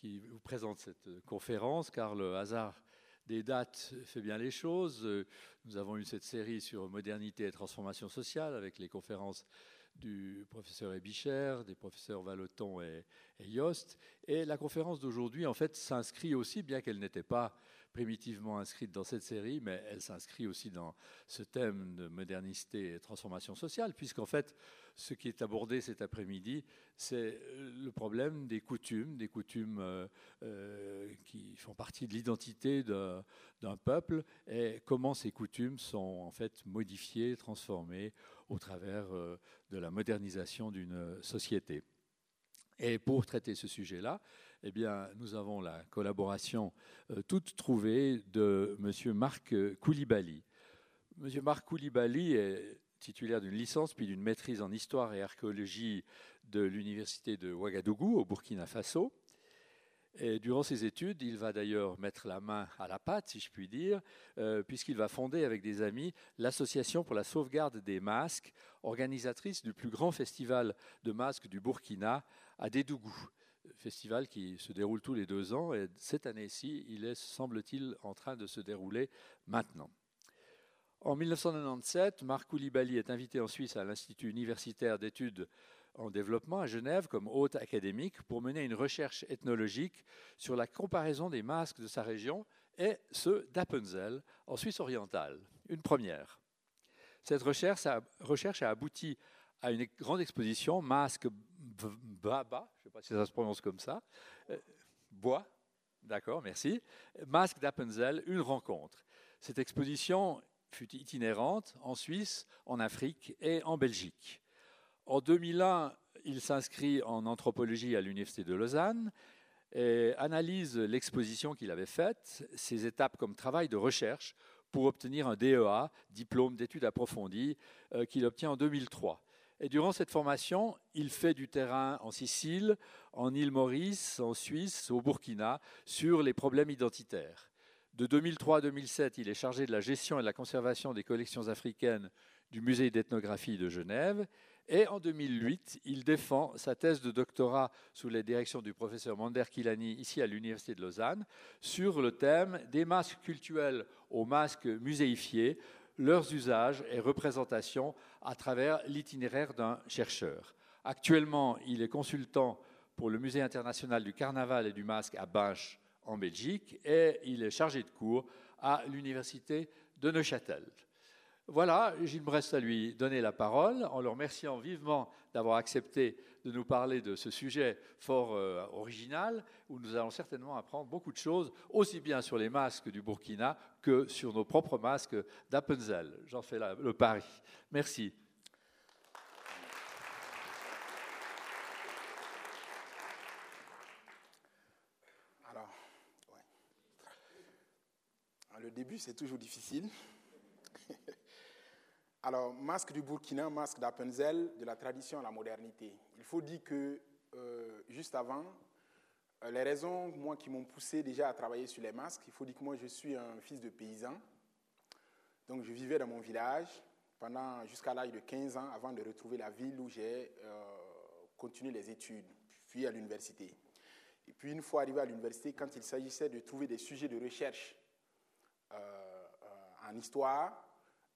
qui vous présente cette conférence, car le hasard des dates fait bien les choses. Nous avons eu cette série sur modernité et transformation sociale avec les conférences du professeur Ebicher, des professeurs Valoton et, et Yost. Et la conférence d'aujourd'hui, en fait, s'inscrit aussi, bien qu'elle n'était pas primitivement inscrite dans cette série, mais elle s'inscrit aussi dans ce thème de modernité et transformation sociale, puisqu'en fait, ce qui est abordé cet après-midi, c'est le problème des coutumes, des coutumes euh, euh, qui font partie de l'identité d'un peuple, et comment ces coutumes sont en fait modifiées, transformées au travers euh, de la modernisation d'une société. Et pour traiter ce sujet-là, eh bien, nous avons la collaboration euh, toute trouvée de M. Marc Koulibaly. M. Marc Koulibaly est titulaire d'une licence puis d'une maîtrise en histoire et archéologie de l'université de Ouagadougou au Burkina Faso. Et durant ses études, il va d'ailleurs mettre la main à la pâte, si je puis dire, euh, puisqu'il va fonder avec des amis l'Association pour la sauvegarde des masques, organisatrice du plus grand festival de masques du Burkina à Dédougou festival qui se déroule tous les deux ans et cette année-ci, il est, semble-t-il, en train de se dérouler maintenant. En 1997, Marc Koulibaly est invité en Suisse à l'Institut universitaire d'études en développement à Genève comme hôte académique pour mener une recherche ethnologique sur la comparaison des masques de sa région et ceux d'Appenzell en Suisse orientale. Une première. Cette recherche a, recherche a abouti à une grande exposition, Masque Baba, je ne sais pas si ça se prononce comme ça, euh, Bois, d'accord, merci, Masque d'Appenzell, une rencontre. Cette exposition fut itinérante en Suisse, en Afrique et en Belgique. En 2001, il s'inscrit en anthropologie à l'Université de Lausanne et analyse l'exposition qu'il avait faite, ses étapes comme travail de recherche pour obtenir un DEA, diplôme d'études approfondies, euh, qu'il obtient en 2003. Et durant cette formation, il fait du terrain en Sicile, en île Maurice, en Suisse, au Burkina, sur les problèmes identitaires. De 2003 à 2007, il est chargé de la gestion et de la conservation des collections africaines du Musée d'ethnographie de Genève. Et en 2008, il défend sa thèse de doctorat sous la direction du professeur Mander Kilani, ici à l'Université de Lausanne, sur le thème des masques cultuels aux masques muséifiés, leurs usages et représentations à travers l'itinéraire d'un chercheur. Actuellement, il est consultant pour le Musée international du carnaval et du masque à Binche en Belgique et il est chargé de cours à l'université de Neuchâtel. Voilà, il me reste à lui donner la parole en le remerciant vivement d'avoir accepté de nous parler de ce sujet fort euh, original, où nous allons certainement apprendre beaucoup de choses, aussi bien sur les masques du Burkina que sur nos propres masques d'Appenzell. J'en fais le pari. Merci. Alors, Le début, c'est toujours difficile. Alors, masque du Burkina, masque d'Appenzell, de la tradition à la modernité. Il faut dire que, euh, juste avant, les raisons, moi, qui m'ont poussé déjà à travailler sur les masques, il faut dire que moi, je suis un fils de paysan. Donc, je vivais dans mon village pendant jusqu'à l'âge de 15 ans avant de retrouver la ville où j'ai euh, continué les études, puis à l'université. Et puis, une fois arrivé à l'université, quand il s'agissait de trouver des sujets de recherche en histoire,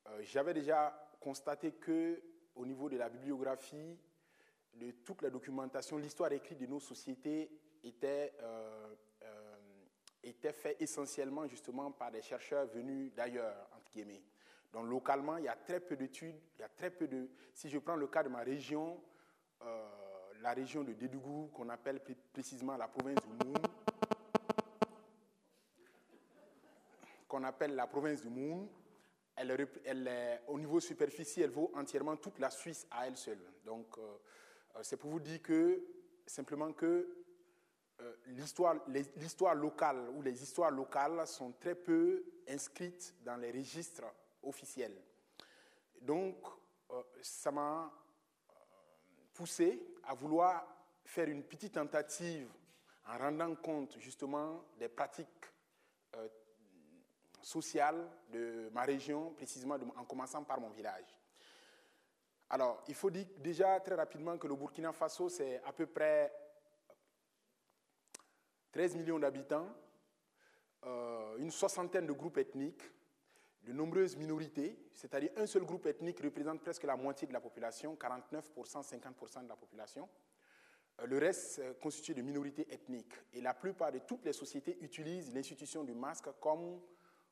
euh, j'avais déjà constaté que au niveau de la bibliographie, de toute la documentation, l'histoire écrite de nos sociétés était, euh, euh, était faite essentiellement justement par des chercheurs venus d'ailleurs, entre guillemets. Donc localement, il y a très peu d'études, il y a très peu de... Si je prends le cas de ma région, la région de Dédougou, qu'on appelle précisément la province du Moun, qu'on appelle la province du Moun, elle, au niveau superficie, elle vaut entièrement toute la Suisse à elle seule. Donc, euh, euh, c'est pour vous dire que, simplement que euh, l'histoire locale ou les histoires locales sont très peu inscrites dans les registres officiels. Donc, ça m'a poussé à vouloir faire une petite tentative en rendant compte justement des pratiques sociale de ma région, précisément en commençant par mon village. Alors, il faut dire déjà très rapidement que le Burkina Faso, c'est à peu près 13 millions d'habitants, euh, une soixantaine de groupes ethniques, de nombreuses minorités, c'est-à-dire un seul groupe ethnique représente presque la moitié de la population, 49%, 50% de la population. Euh, le reste est constitué de minorités ethniques. Et la plupart de toutes les sociétés utilisent l'institution du masque comme,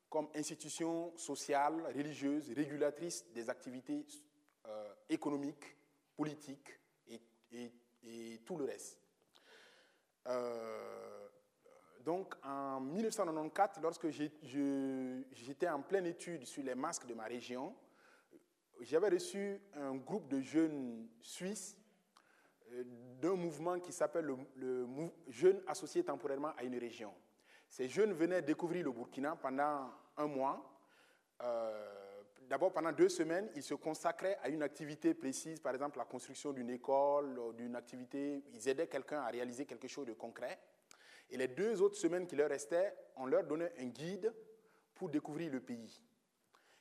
comme institution sociale, religieuse, régulatrice des activités euh, économiques, politiques et, tout le reste. Euh, donc en 1994, lorsque j'étais en pleine étude sur les masques de ma région, j'avais reçu un groupe de jeunes suisses euh, d'un mouvement qui s'appelle le, Jeunes associés temporairement à une région. Ces jeunes venaient découvrir le Burkina pendant un mois. Euh, D'abord, pendant deux semaines, ils se consacraient à une activité précise, par exemple la construction d'une école, d'une activité. Ils aidaient quelqu'un à réaliser quelque chose de concret. Et les deux autres semaines qui leur restaient, on leur donnait un guide pour découvrir le pays.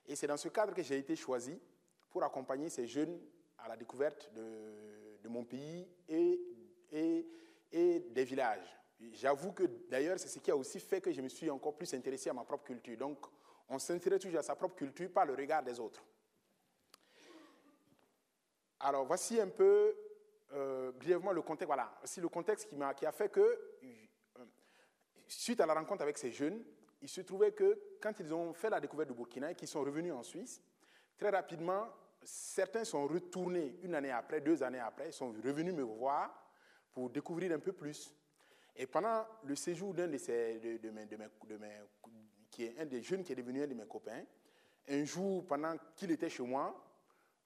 Et c'est dans ce cadre que j'ai été choisi pour accompagner ces jeunes à la découverte de, mon pays et, des villages. J'avoue que d'ailleurs, c'est ce qui a aussi fait que je me suis encore plus intéressé à ma propre culture. Donc, on s'intéresse toujours à sa propre culture par le regard des autres. Alors, voici un peu euh, brièvement le contexte. Voilà, voici le contexte qui, a, fait que, suite à la rencontre avec ces jeunes, il se trouvait que quand ils ont fait la découverte du Burkina et qu'ils sont revenus en Suisse, très rapidement, certains sont retournés une année après, deux années après, ils sont revenus me voir pour découvrir un peu plus. Et pendant le séjour d'un de, ces, de, de, mes, de, mes, qui est un des jeunes qui est devenu un de mes copains, un jour, pendant qu'il était chez moi,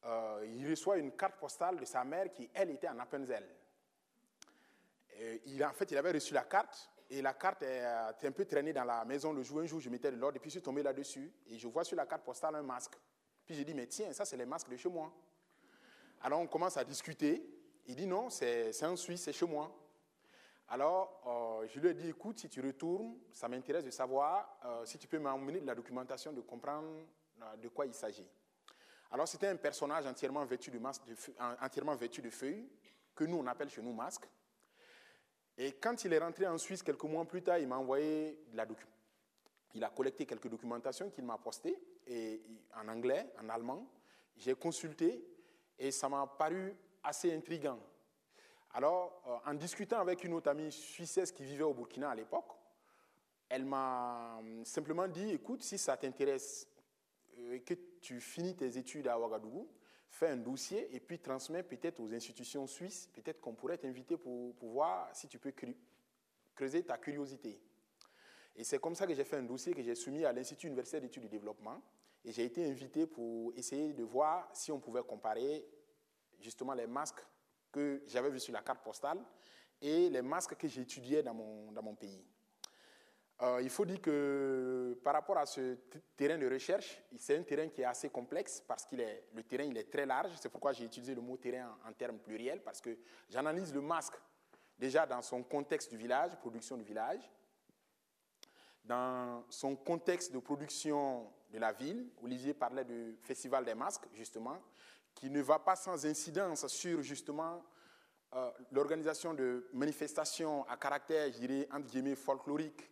euh, il reçoit une carte postale de sa mère qui, elle, était en Appenzell. il, en fait, il avait reçu la carte et la carte était un peu traînée dans la maison le jour. Un jour, je mettais de l'ordre et puis je suis tombé là-dessus et je vois sur la carte postale un masque. Puis j'ai dit, mais tiens, ça, c'est les masques de chez moi. Alors, on commence à discuter. Il dit, non, c'est un Suisse, c'est chez moi. Alors, euh, je lui ai dit, écoute, si tu retournes, ça m'intéresse de savoir euh, si tu peux m'emmener de la documentation, de comprendre euh, de quoi il s'agit. Alors, c'était un personnage entièrement vêtu de, masque, entièrement vêtu de feuilles, que nous, on appelle chez nous masque. Et quand il est rentré en Suisse quelques mois plus tard, il m'a envoyé de la documentation. Il a collecté quelques documentations qu'il m'a postées, et, en anglais, en allemand. J'ai consulté, et ça m'a paru assez intriguant. Alors, euh, en discutant avec une autre amie suissesse qui vivait au Burkina à l'époque, elle m'a hum, simplement dit, écoute, si ça t'intéresse euh, et que tu finis tes études à Ouagadougou, fais un dossier et puis transmets peut-être aux institutions suisses, peut-être qu'on pourrait t'inviter pour, pour, voir si tu peux creuser ta curiosité. Et c'est comme ça que j'ai fait un dossier que j'ai soumis à l'Institut universitaire d'études du développement. Et j'ai été invité pour essayer de voir si on pouvait comparer justement les masques que j'avais vu sur la carte postale et les masques que j'étudiais dans mon, dans mon pays. Euh, il faut dire que par rapport à ce terrain de recherche, c'est un terrain qui est assez complexe parce que le terrain il est très large. C'est pourquoi j'ai utilisé le mot terrain en, en termes pluriels parce que j'analyse le masque déjà dans son contexte du village, production du village, dans son contexte de production de la ville. Olivier parlait du festival des masques, justement qui ne va pas sans incidence sur justement euh, l'organisation de manifestations à caractère, je dirais, entre guillemets, folklorique,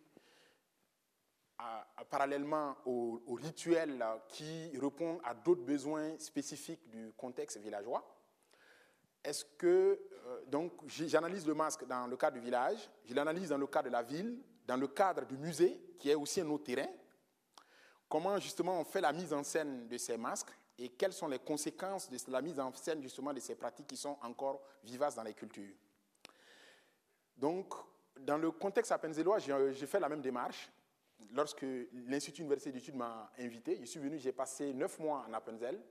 parallèlement aux, rituels qui répondent à d'autres besoins spécifiques du contexte villageois. Est-ce que, euh, donc, j'analyse le masque dans le cadre du village, je l'analyse dans le cadre de la ville, dans le cadre du musée, qui est aussi un autre terrain. Comment, justement, on fait la mise en scène de ces masques et quelles sont les conséquences de la mise en scène justement de ces pratiques qui sont encore vivaces dans les cultures. Donc, dans le contexte appenzellois, j'ai fait la même démarche. Lorsque l'Institut universitaire d'études m'a invité, je suis venu, j'ai passé neuf mois en Appenzell.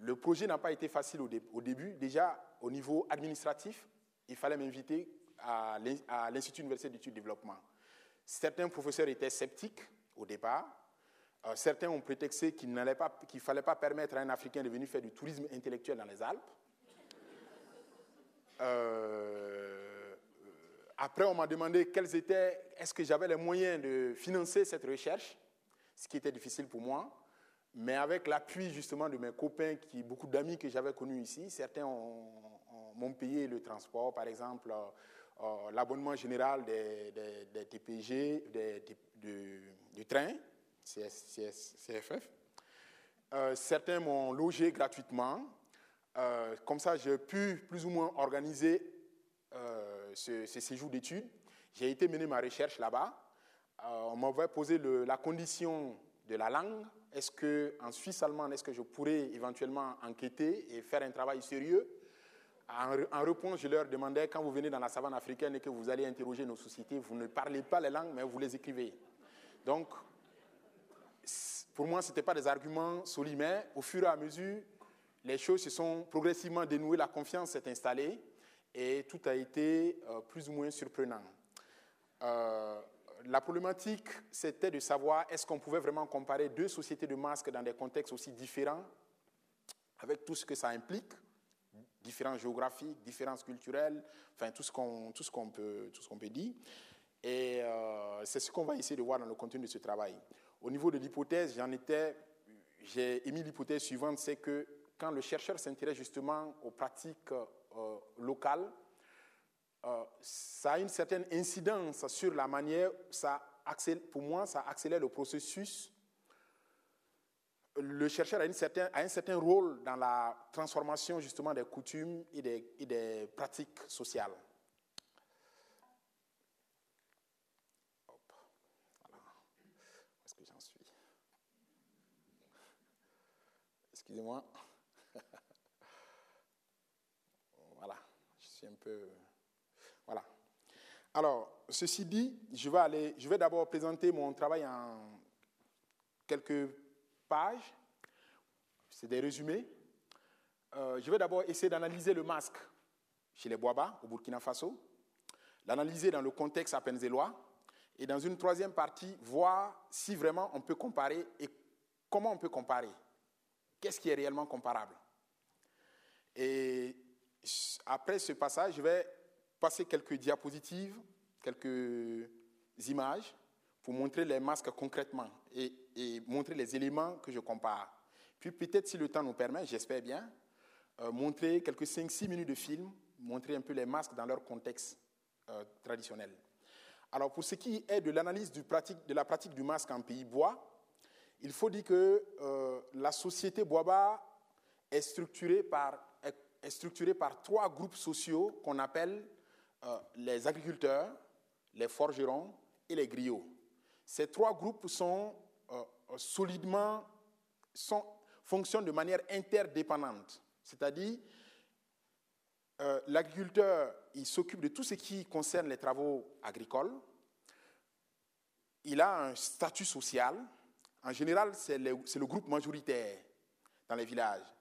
Le projet n'a pas été facile au, début. Déjà, au niveau administratif, il fallait m'inviter à l'Institut universitaire d'études de développement. Certains professeurs étaient sceptiques au départ, euh, certains ont prétexté qu'il ne fallait pas permettre à un Africain de venir faire du tourisme intellectuel dans les Alpes. Euh, après, on m'a demandé quels étaient, est-ce que j'avais les moyens de financer cette recherche, ce qui était difficile pour moi. Mais avec l'appui justement de mes copains, qui, beaucoup d'amis que j'avais connus ici, certains m'ont payé le transport, par exemple, l'abonnement général des, TPG, des, du, train, CFF. certains m'ont logé gratuitement. comme ça, j'ai pu plus ou moins organiser ce, séjour d'études. J'ai été mener ma recherche là-bas. on m'avait posé la condition de la langue. Est-ce qu'en Suisse allemande, est-ce que je pourrais éventuellement enquêter et faire un travail sérieux? En, réponse, je leur demandais, quand vous venez dans la savane africaine et que vous allez interroger nos sociétés, vous ne parlez pas les langues, mais vous les écrivez. Donc, pour moi, ce n'était pas des arguments solides, mais au fur et à mesure, les choses se sont progressivement dénouées, la confiance s'est installée et tout a été euh, plus ou moins surprenant. Euh, la problématique, c'était de savoir est-ce qu'on pouvait vraiment comparer deux sociétés de masques dans des contextes aussi différents, avec tout ce que ça implique, différences géographiques, différences culturelles, enfin tout ce qu'on qu'on peut, qu'on peut dire. Et euh, c'est ce qu'on va essayer de voir dans le contenu de ce travail. Au niveau de l'hypothèse, j'en étais, j'ai émis l'hypothèse suivante, c'est que quand le chercheur s'intéresse justement aux pratiques euh, locales, euh, ça a une certaine incidence sur la manière, ça pour moi, ça accélère le processus. Le chercheur a, a un certain rôle dans la transformation justement des coutumes et des, et des pratiques sociales. Excusez-moi. voilà, suis un peu... Alors, ceci dit, je vais, d'abord présenter mon travail en quelques pages. C'est des résumés. Euh, je vais d'abord essayer d'analyser le masque chez les Boaba, au Burkina Faso, l'analyser dans le contexte appenzellois, et dans une troisième partie, voir si vraiment on peut comparer et comment on peut comparer. Qu'est-ce qui est réellement comparable? Et après ce passage, je vais passer quelques diapositives, quelques images pour montrer les masques concrètement et, montrer les éléments que je compare. Puis peut-être si le temps nous permet, j'espère bien, euh, montrer quelques 5-6 minutes de film, montrer un peu les masques dans leur contexte euh, traditionnel. Alors pour ce qui est de l'analyse de la pratique du masque en pays bois, il faut dire que euh, la société Boaba est structurée par, est structurée par trois groupes sociaux qu'on appelle euh, les agriculteurs, les forgerons et les griots. Ces trois groupes sont euh, solidement, sont, fonctionnent de manière interdépendante. C'est-à-dire, euh, l'agriculteur, il s'occupe de tout ce qui concerne les travaux agricoles. Il a un statut social. En général, c'est le, le, groupe majoritaire dans les villages.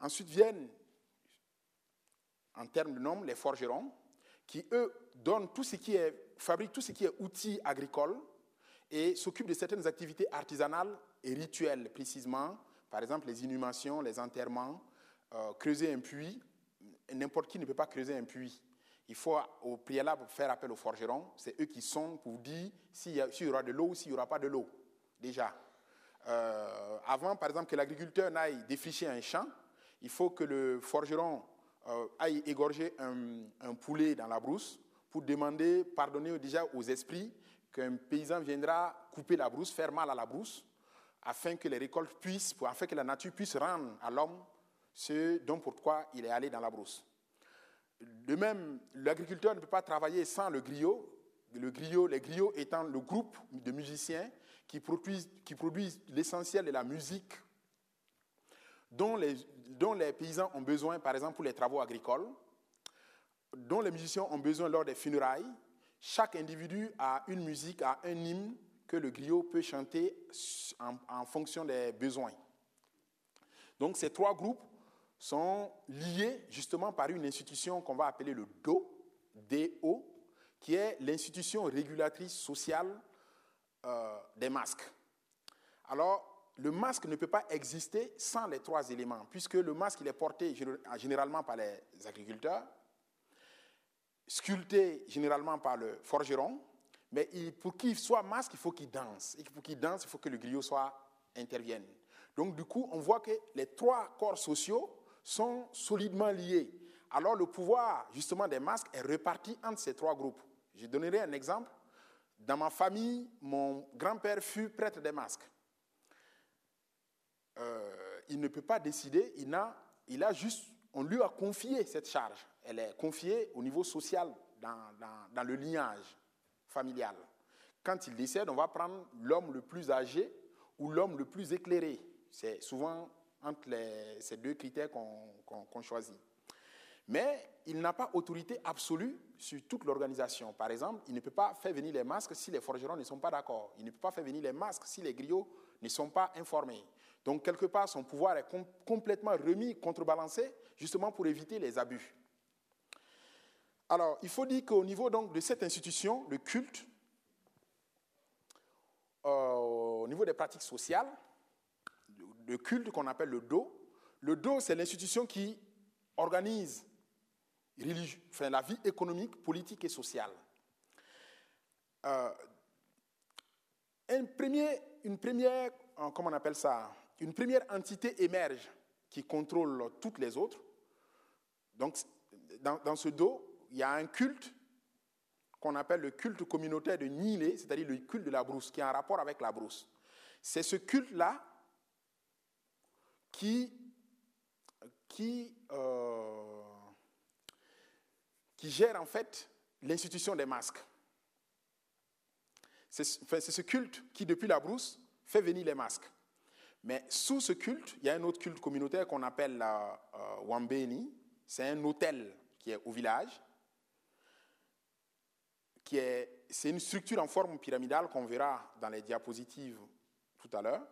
Ensuite viennent, en termes de nombre, les forgerons qui, eux, donnent tout ce qui est, fabriquent tout ce qui est outils agricoles et s'occupent de certaines activités artisanales et rituelles, précisément, par exemple les inhumations, les enterrements, euh, creuser un puits. N'importe qui ne peut pas creuser un puits. Il faut au préalable faire appel aux forgerons. C'est eux qui sont pour dire s'il y, aura de l'eau ou s'il n'y aura pas de l'eau, déjà. Euh, avant, par exemple, que l'agriculteur n'aille défricher un champ, il faut que le forgeron euh, égorger un, poulet dans la brousse pour demander, pardonner déjà aux esprits qu'un paysan viendra couper la brousse, faire mal à la brousse, afin que les récoltes puissent, pour, afin que la nature puisse rendre à l'homme ce dont pourquoi il est allé dans la brousse. De même, l'agriculteur ne peut pas travailler sans le griot. Le griot, les griots étant le groupe de musiciens qui qui produisent l'essentiel de la musique dont les, paysans ont besoin, par exemple, pour les travaux agricoles, dont les musiciens ont besoin lors des funérailles. Chaque individu a une musique, a un hymne que le griot peut chanter en, fonction des besoins. Donc ces trois groupes sont liés justement par une institution qu'on va appeler le DO, DO, qui est l'institution régulatrice sociale euh, des masques. Alors, le masque ne peut pas exister sans les trois éléments, puisque le masque il est porté généralement par les agriculteurs, sculpté généralement par le forgeron, mais pour qu'il soit masque, il faut qu'il danse. Et pour qu'il danse, il faut que le griot soit intervienne. Donc du coup, on voit que les trois corps sociaux sont solidement liés alors le pouvoir justement des masques est reparti entre ces trois groupes. Je donnerai un exemple. Dans ma famille, mon grand-père fut prêtre des masques. Euh, il ne peut pas décider, il a, il a juste, on lui a confié cette charge. Elle est confiée au niveau social, dans, dans, le lignage familial. Quand il décède, on va prendre l'homme le plus âgé ou l'homme le plus éclairé. C'est souvent entre ces deux critères qu'on choisit. Mais il n'a pas autorité absolue sur toute l'organisation. Par exemple, il ne peut pas faire venir les masques si les forgerons ne sont pas d'accord. Il ne peut pas faire venir les masques si les griots ne sont pas informés. Donc, quelque part, son pouvoir est complètement remis, contrebalancé, justement pour éviter les abus. Alors, il faut dire qu'au niveau donc, de cette institution, le culte, euh, au niveau des pratiques sociales, le culte qu'on appelle le DO, le DO, c'est l'institution qui organise la vie économique, politique et sociale. Euh, une première, euh, comment on appelle ça, une première entité émerge qui contrôle toutes les autres. Donc, dans, dans ce dos, il y a un culte qu'on appelle le culte communautaire de Nilé, c'est-à-dire le culte de la brousse, qui est en rapport avec la brousse. C'est ce culte-là qui, qui euh, qui gère en fait l'institution des masques. C'est ce culte qui, depuis la brousse, fait venir les masques. Mais sous ce culte, il y a un autre culte communautaire qu'on appelle la euh, Wambeni. C'est un hôtel qui est au village. Qui est, c'est une structure en forme pyramidale qu'on verra dans les diapositives tout à l'heure,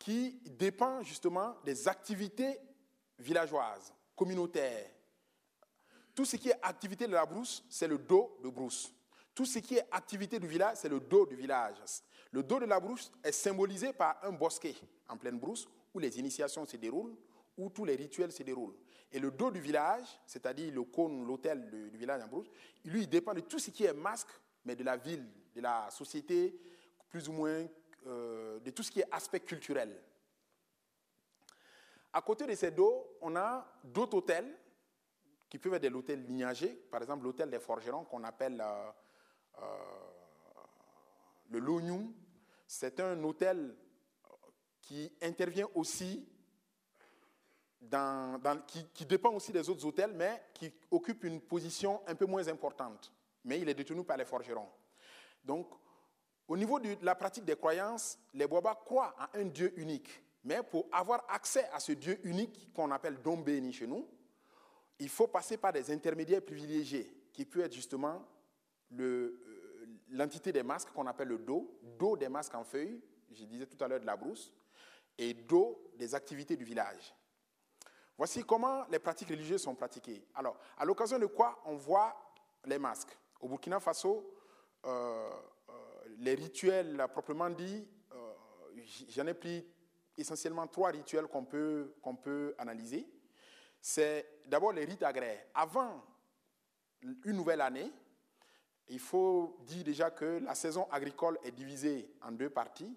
qui dépend justement des activités villageoises, communautaires, tout ce qui est activité de la brousse, c'est le dos de brousse. Tout ce qui est activité du village, c'est le dos du village. Le dos de la brousse est symbolisé par un bosquet en pleine brousse où les initiations se déroulent, où tous les rituels se déroulent. Et le dos du village, c'est-à-dire le cône, l'hôtel du village en brousse, lui, il dépend de tout ce qui est masque, mais de la ville, de la société, plus ou moins euh, de tout ce qui est aspect culturel. À côté de ces dos, on a d'autres hôtels qui peuvent être des hôtels lignagés, par exemple l'hôtel des forgerons qu'on appelle euh, euh, le Lonyum. C'est un hôtel qui intervient aussi, dans, qui, qui, dépend aussi des autres hôtels, mais qui occupe une position un peu moins importante. Mais il est détenu par les forgerons. Donc, au niveau de la pratique des croyances, les Boabas croient à un Dieu unique. Mais pour avoir accès à ce Dieu unique qu'on appelle Dombéni chez nous, il faut passer par des intermédiaires privilégiés, qui peut être justement euh, l'entité des masques qu'on appelle le dos, dos des masques en feuilles, je disais tout à l'heure de la brousse, et dos des activités du village. Voici comment les pratiques religieuses sont pratiquées. Alors, à l'occasion de quoi on voit les masques Au Burkina Faso, euh, euh, les rituels proprement dit, j'en ai pris essentiellement trois rituels qu'on peut, qu'on peut analyser c'est d'abord les rites agraires. Avant une nouvelle année, il faut dire déjà que la saison agricole est divisée en deux parties.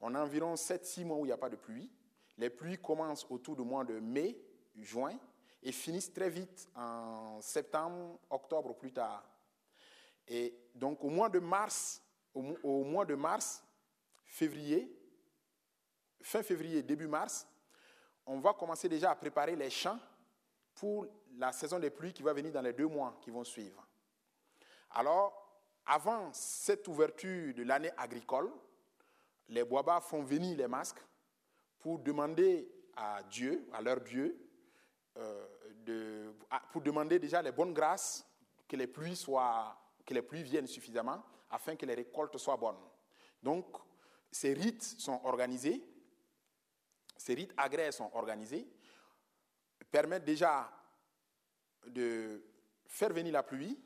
On a environ 7-6 mois où il n'y a pas de pluie. Les pluies commencent autour du mois de mai, juin, et finissent très vite en septembre, octobre ou plus tard. Et donc au mois de mars, au mois de mars, février, fin février, début mars, on va commencer déjà à préparer les champs pour la saison des pluies qui va venir dans les deux mois qui vont suivre. Alors, avant cette ouverture de l'année agricole, les Boabas font venir les masques pour demander à Dieu, à leur Dieu, euh, pour demander déjà les bonnes grâces, que les pluies soient, que les pluies viennent suffisamment, afin que les récoltes soient bonnes. Donc, ces rites sont organisés, ces rites agraires sont organisés, permettent déjà de faire venir la pluie,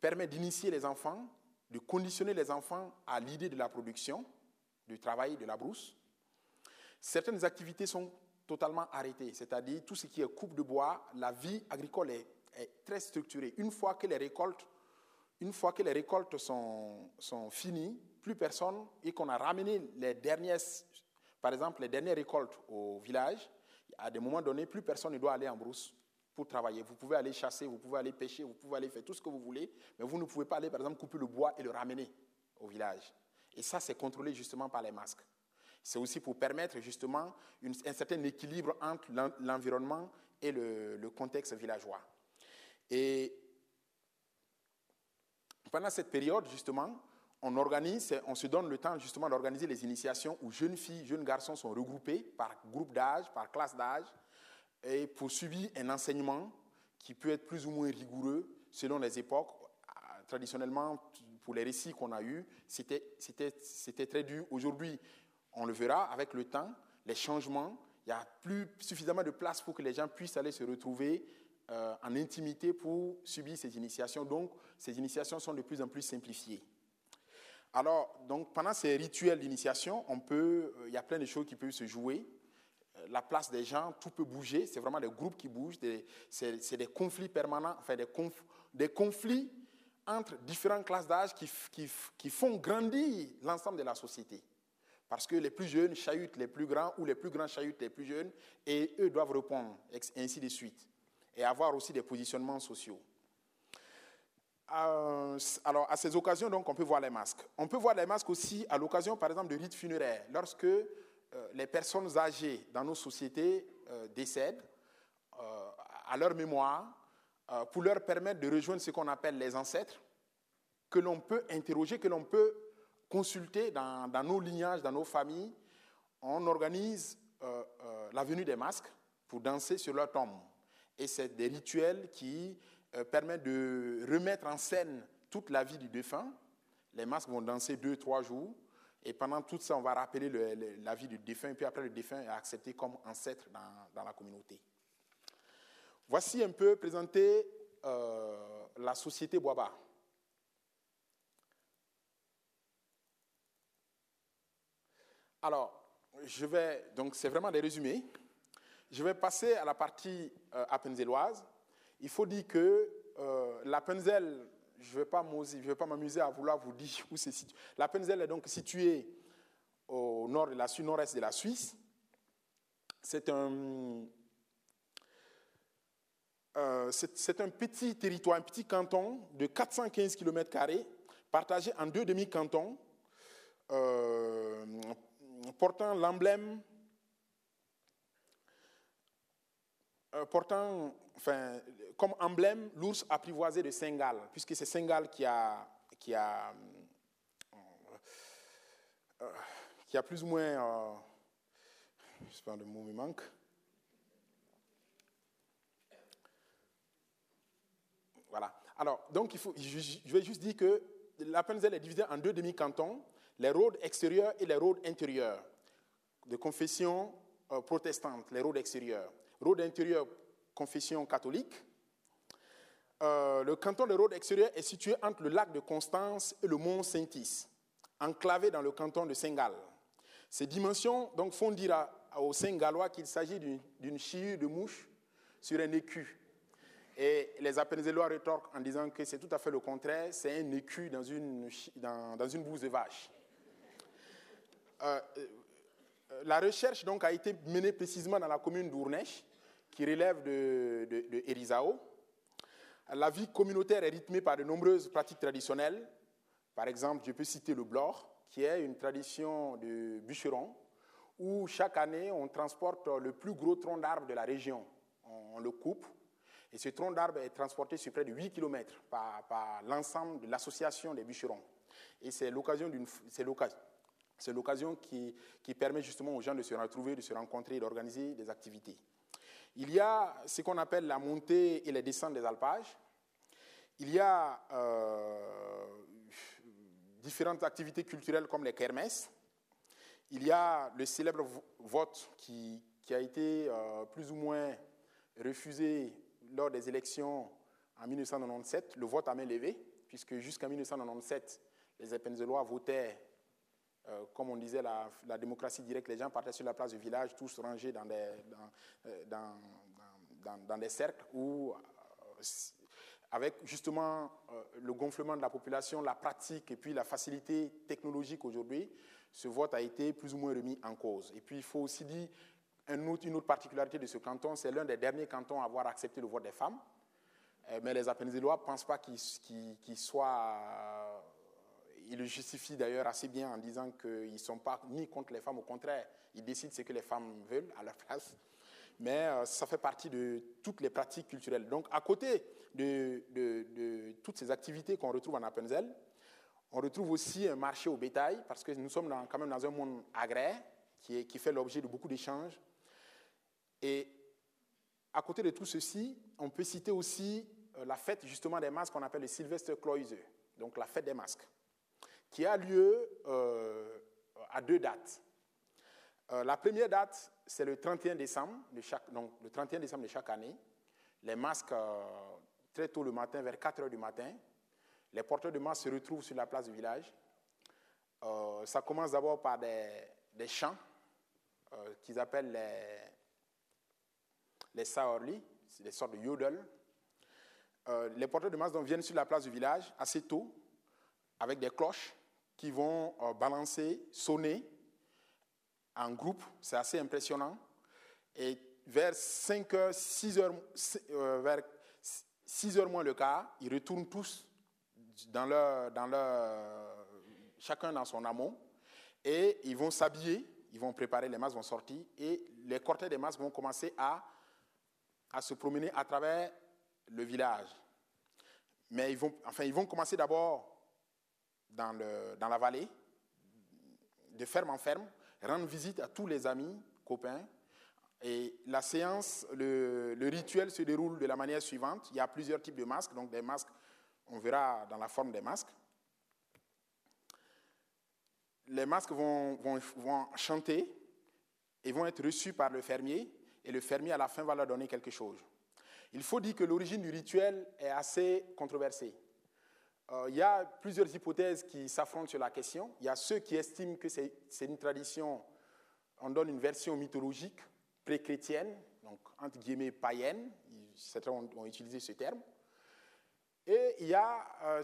permet d'initier les enfants, de conditionner les enfants à l'idée de la production, du travail de la brousse. Certaines activités sont totalement arrêtées, c'est-à-dire tout ce qui est coupe de bois, la vie agricole est, très structurée. Une fois que les récoltes, une fois que les récoltes sont, sont finies, plus personne, et qu'on a ramené les dernières, par exemple les dernières récoltes au village, à des moments donnés, plus personne ne doit aller en brousse pour travailler. Vous pouvez aller chasser, vous pouvez aller pêcher, vous pouvez aller faire tout ce que vous voulez, mais vous ne pouvez pas aller, par exemple, couper le bois et le ramener au village. Et ça, c'est contrôlé justement par les masques. C'est aussi pour permettre justement un certain équilibre entre l'environnement et le, contexte villageois. Et pendant cette période, justement, on organise, on se donne le temps justement d'organiser les initiations où jeunes filles, jeunes garçons sont regroupés par groupe d'âge, par classe d'âge, et pour suivre un enseignement qui peut être plus ou moins rigoureux selon les époques. Traditionnellement, pour les récits qu'on a eus, c'était très dur. Aujourd'hui, on le verra avec le temps, les changements, il n'y a plus suffisamment de place pour que les gens puissent aller se retrouver euh, en intimité pour subir ces initiations. Donc, ces initiations sont de plus en plus simplifiées. Alors, pendant ces rituels d'initiation, on peut, euh, il y a plein de choses qui peuvent se jouer. Euh, la place des gens, tout peut bouger. C'est vraiment des groupes qui bougent. C'est des conflits permanents, enfin des, conflits entre différentes classes d'âge qui, font grandir l'ensemble de la société. Parce que les plus jeunes chahutent les plus grands ou les plus grands chahutent les plus jeunes et eux doivent répondre, ainsi de suite. Et avoir aussi des positionnements sociaux. Euh, alors, à ces occasions, donc, on peut voir les masques. On peut voir les masques aussi à l'occasion, par exemple, de rites funéraires. Lorsque euh, les personnes âgées dans nos sociétés euh, décèdent, à leur mémoire, pour leur permettre de rejoindre ce qu'on appelle les ancêtres, que l'on peut interroger, que l'on peut consulter dans, nos lignages, dans nos familles, on organise la venue des masques pour danser sur leur tombe. Et c'est des rituels qui euh, permettent de remettre en scène toute la vie du défunt. Les masques vont danser deux, trois jours. Et pendant tout ça, on va rappeler la vie du défunt. Et puis après, le défunt est accepté comme ancêtre dans, la communauté. Voici un peu présenter la société Boaba. Alors, je vais, donc c'est vraiment des résumés. Je vais passer à la partie euh, appenzelloise. Il faut dire que euh, l'Appenzell, je ne vais pas m'amuser à vouloir vous dire où c'est situé. L'Appenzell est donc situé au nord de la nord-est de la Suisse. C'est un, euh, c'est un petit territoire, un petit canton de 415 km, partagé en deux demi-cantons. Euh, portant l'emblème, euh, portant, enfin, comme emblème l'ours apprivoisé de Sengal, puisque c'est Sengal qui a, qui a, euh, qui a plus ou moins, euh, je sais pas le mot me manque. Voilà. Alors, donc, il faut, je, vais juste dire que la Penzel est divisée en deux demi-cantons les roads extérieurs et les roads intérieurs de confession euh, protestante, les roads extérieurs. Road intérieur, confession catholique. Euh, le canton de road extérieur est situé entre le lac de Constance et le mont Saint-Is, enclavé dans le canton de Saint-Gall. Ces dimensions donc, font dire aux Saint-Gallois qu'il s'agit d'une chiure de mouche sur un écu. Et les Appenzellois rétorquent en disant que c'est tout à fait le contraire, c'est un écu dans une, dans, bouse de vache. Euh, euh, la recherche donc, a été menée précisément dans la commune d'Ournèche, qui relève de, de, La vie communautaire est rythmée par de nombreuses pratiques traditionnelles. Par exemple, je peux citer le blore, qui est une tradition de bûcheron, où chaque année on transporte le plus gros tronc d'arbre de la région. On, le coupe, et ce tronc d'arbre est transporté sur près de 8 km par, l'ensemble de l'association des bûcherons. Et c'est l'occasion d'une, c'est l'occasion, c'est l'occasion qui, permet justement aux gens de se retrouver, de se rencontrer, d'organiser des activités. Il y a ce qu'on appelle la montée et les descentes des alpages. Il y a euh, différentes activités culturelles comme les kermesses. Il y a le célèbre vote qui, a été euh, plus ou moins refusé lors des élections en 1997, le vote à main levée, puisque jusqu'en 1997, les Epenzelois votaient euh, comme on disait, la, démocratie directe, les gens partaient sur la place du village, tous rangés dans des, euh, cercles où, euh, avec justement le gonflement de la population, la pratique et puis la facilité technologique aujourd'hui, ce vote a été plus ou moins remis en cause. Et puis il faut aussi dire, une autre particularité de ce canton, c'est l'un des derniers cantons à avoir accepté le vote des femmes. Mais les Appenzellois ne pensent pas qu'il soit. Euh, ils le justifient d'ailleurs assez bien en disant qu'ils ne sont pas ni contre les femmes, au contraire, ils décident ce que les femmes veulent à leur place. Mais euh, ça fait partie de toutes les pratiques culturelles. Donc, à côté de, toutes ces activités qu'on retrouve en Appenzell, on retrouve aussi un marché au bétail, parce que nous sommes quand même dans un monde agraire qui, fait l'objet de beaucoup d'échanges. Et à côté de tout ceci, on peut citer aussi euh, la fête justement des masques qu'on appelle le Sylvester Kloise, donc la fête des masques, qui a lieu euh, à deux dates. Euh, la première date, c'est le 31 décembre de chaque, donc le 31 décembre de chaque année. Les masques, très tôt le matin, vers 4 heures du matin, les porteurs de masques se retrouvent sur la place du village. ça commence d'abord par des, chants qu'ils appellent les, saorli, des sortes de yodel. Euh, les porteurs de masques viennent sur la place du village assez tôt, avec des cloches qui vont euh, balancer, sonner en groupe. C'est assez impressionnant. Et vers 5 heures, 6 heures, euh, vers 6 heures moins le quart, ils retournent tous dans leur, dans leur, chacun dans son amont, et ils vont s'habiller, ils vont préparer, les masques vont sortir, et les cortèges des masques vont commencer à à se promener à travers le village. Mais ils vont, enfin, ils vont commencer d'abord dans, la vallée, de ferme en ferme, rendre visite à tous les amis, copains. Et la séance, le, rituel se déroule de la manière suivante. Il y a plusieurs types de masques, donc des masques, on verra dans la forme des masques. Les masques vont, vont chanter et vont être reçus par le fermier et le fermier à la fin va leur donner quelque chose. Il faut dire que l'origine du rituel est assez controversée. Euh, il y a plusieurs hypothèses qui s'affrontent sur la question. Il y a ceux qui estiment que c'est une tradition, on donne une version mythologique, pré-chrétienne, donc entre guillemets païenne, certains ont, utilisé ce terme. Et il y, a, euh,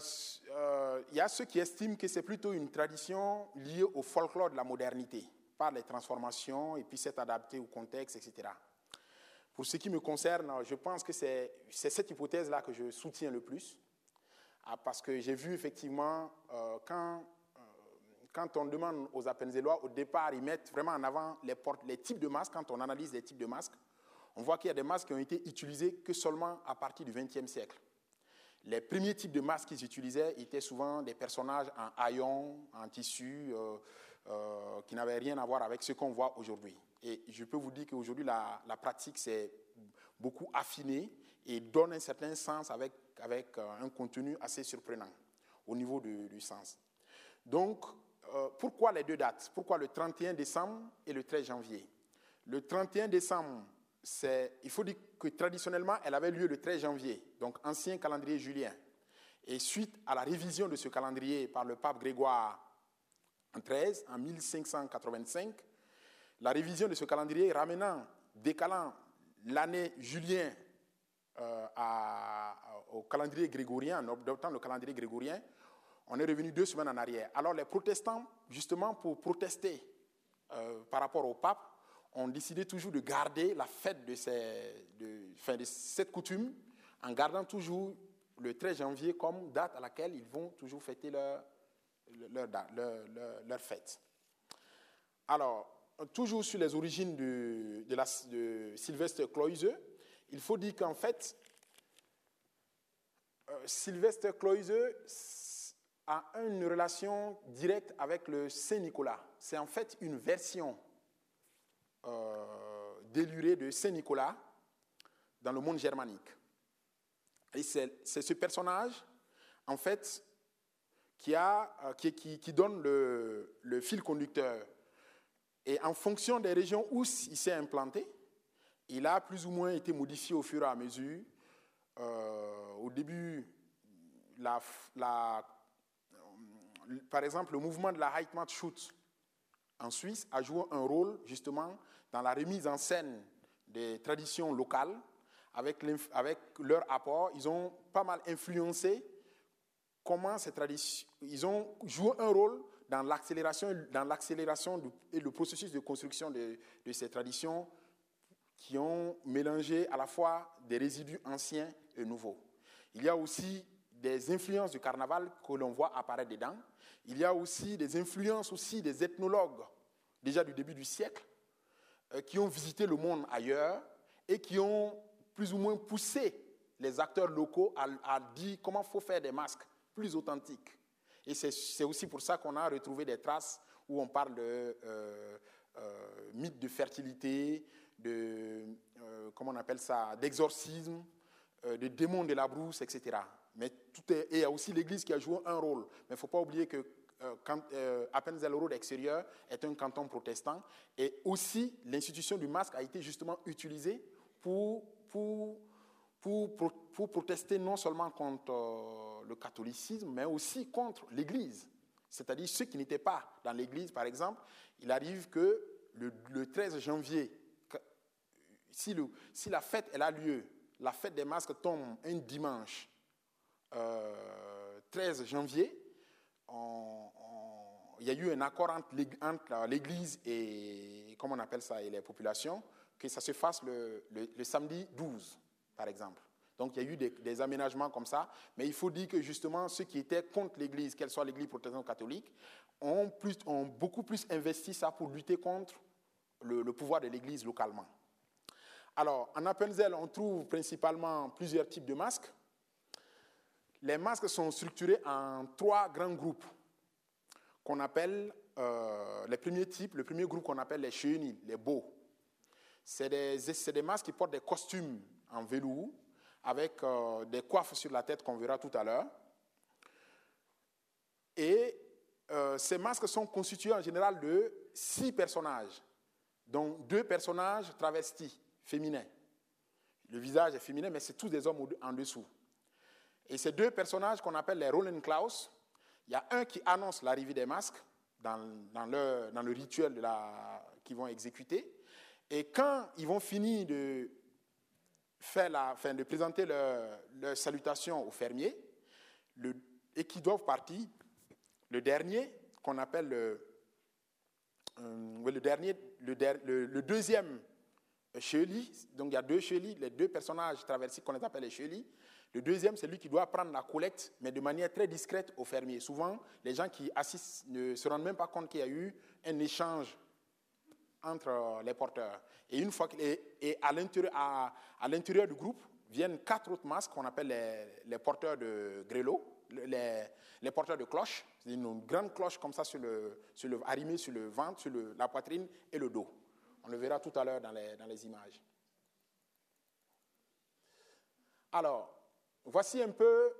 euh, il y a ceux qui estiment que c'est plutôt une tradition liée au folklore de la modernité, par les transformations et puis s'être adapté au contexte, etc. Pour ce qui me concerne, je pense que c'est cette hypothèse-là que je soutiens le plus, ah, parce que j'ai vu effectivement, euh, quand, euh, quand on demande aux Appenzellois, au départ, ils mettent vraiment en avant les, types de masques, quand on analyse les types de masques, on voit qu'il y a des masques qui ont été utilisés que seulement à partir du XXe siècle. Les premiers types de masques qu'ils utilisaient étaient souvent des personnages en haillons, en tissu, euh, qui n'avaient rien à voir avec ce qu'on voit aujourd'hui. Et je peux vous dire qu'aujourd'hui, la, pratique s'est beaucoup affinée et donne un certain sens avec, avec euh, un contenu assez surprenant au niveau du, sens. Donc, euh, pourquoi les deux dates? Pourquoi le 31 décembre et le 13 janvier? Le 31 décembre, il faut dire que traditionnellement, elle avait lieu le 13 janvier, donc ancien calendrier julien. Et suite à la révision de ce calendrier par le pape Grégoire en 13, en 1585, la révision de ce calendrier ramenant, décalant l'année julien euh, au calendrier grégorien, en adoptant le calendrier grégorien, on est revenu deux semaines en arrière. Alors les protestants, justement pour protester euh, par rapport au pape, ont décidé toujours de garder la fête de, cette coutume en gardant toujours le 13 janvier comme date à laquelle ils vont toujours fêter leur, fête. Alors, toujours sur les origines de, de, la, Sylvestre il faut dire qu'en fait, euh, Sylvestre Cloiseux a une relation directe avec le Saint-Nicolas. C'est en fait une version euh, délurée de Saint-Nicolas dans le monde germanique. Et c'est ce personnage, en fait, qui, euh, donne le fil conducteur et en fonction des régions où il s'est implanté, il a plus ou moins été modifié au fur et à mesure. Euh, au début, par exemple, le mouvement de la Heidmannsschutz en Suisse a joué un rôle justement dans la remise en scène des traditions locales. Avec, leur apport, ils ont pas mal influencé comment ces traditions. Ils ont joué un rôle dans l'accélération, dans l'accélération et le processus de construction de, ces traditions qui ont mélangé à la fois des résidus anciens et nouveaux. Il y a aussi des influences du carnaval que l'on voit apparaître dedans. Il y a aussi des influences aussi des ethnologues, déjà du début du siècle, euh, qui ont visité le monde ailleurs et qui ont plus ou moins poussé les acteurs locaux à, dire comment faut faire des masques plus authentiques. Et c'est aussi pour ça qu'on a retrouvé des traces où on parle de euh, euh, mythe de fertilité, de, comment on appelle ça, d'exorcisme, de démons de la brousse, etc. Mais tout et il y a aussi l'Église qui a joué un rôle. Mais il ne faut pas oublier que euh, euh, Appenzell Road extérieur est un canton protestant. Et aussi, l'institution du masque a été justement utilisée pour, pour, pour, pour, protester non seulement contre euh, le catholicisme, mais aussi contre l'Église. C'est-à-dire ceux qui n'étaient pas dans l'Église, par exemple, il arrive que le 13 janvier, si, la fête elle a lieu, la fête des masques tombe un dimanche, 13 janvier, il y a eu un accord entre l'Église et, comment on appelle ça, et les populations, que ça se fasse le, samedi 12, par exemple. Donc il y a eu des, aménagements comme ça, mais il faut dire que justement ceux qui étaient contre l'Église, qu'elle soit l'Église protestante ou catholique, ont, plus, ont, beaucoup plus investi ça pour lutter contre le pouvoir de l'Église localement. Alors, en Appenzell, on trouve principalement plusieurs types de masques. Les masques sont structurés en trois grands groupes qu'on appelle euh, les premiers types. Le premier groupe qu'on appelle les chenilles, les beaux. C'est des, des, masques qui portent des costumes en velours avec euh, des coiffes sur la tête qu'on verra tout à l'heure. Et euh, ces masques sont constitués en général de six personnages, dont deux personnages travestis, féminins. Le visage est féminin, mais c'est tous des hommes en dessous. Et ces deux personnages qu'on appelle les Roland Klaus, il y a un qui annonce l'arrivée des masques dans, le, rituel qu'ils vont exécuter. Et quand ils vont finir de, de présenter leur, salutation aux fermiers, le, et qui doivent partir, le dernier, qu'on appelle le, euh, dernier, le deuxième Shirley, donc il y a deux Shirley, les deux personnages traversés qu'on appelle les Shirley, le deuxième, c'est lui qui doit prendre la collecte, mais de manière très discrète aux fermiers. Souvent, les gens qui assistent ne se rendent même pas compte qu'il y a eu un échange entre euh, les porteurs. Et une fois et à l'intérieur, du groupe viennent quatre autres masques qu'on appelle les, porteurs de grelot, les, les, porteurs de cloches. C'est une grande cloche comme ça sur le, sur le, arrimée sur le ventre, sur la poitrine et le dos. On le verra tout à l'heure dans les, images. Alors, Voici un peu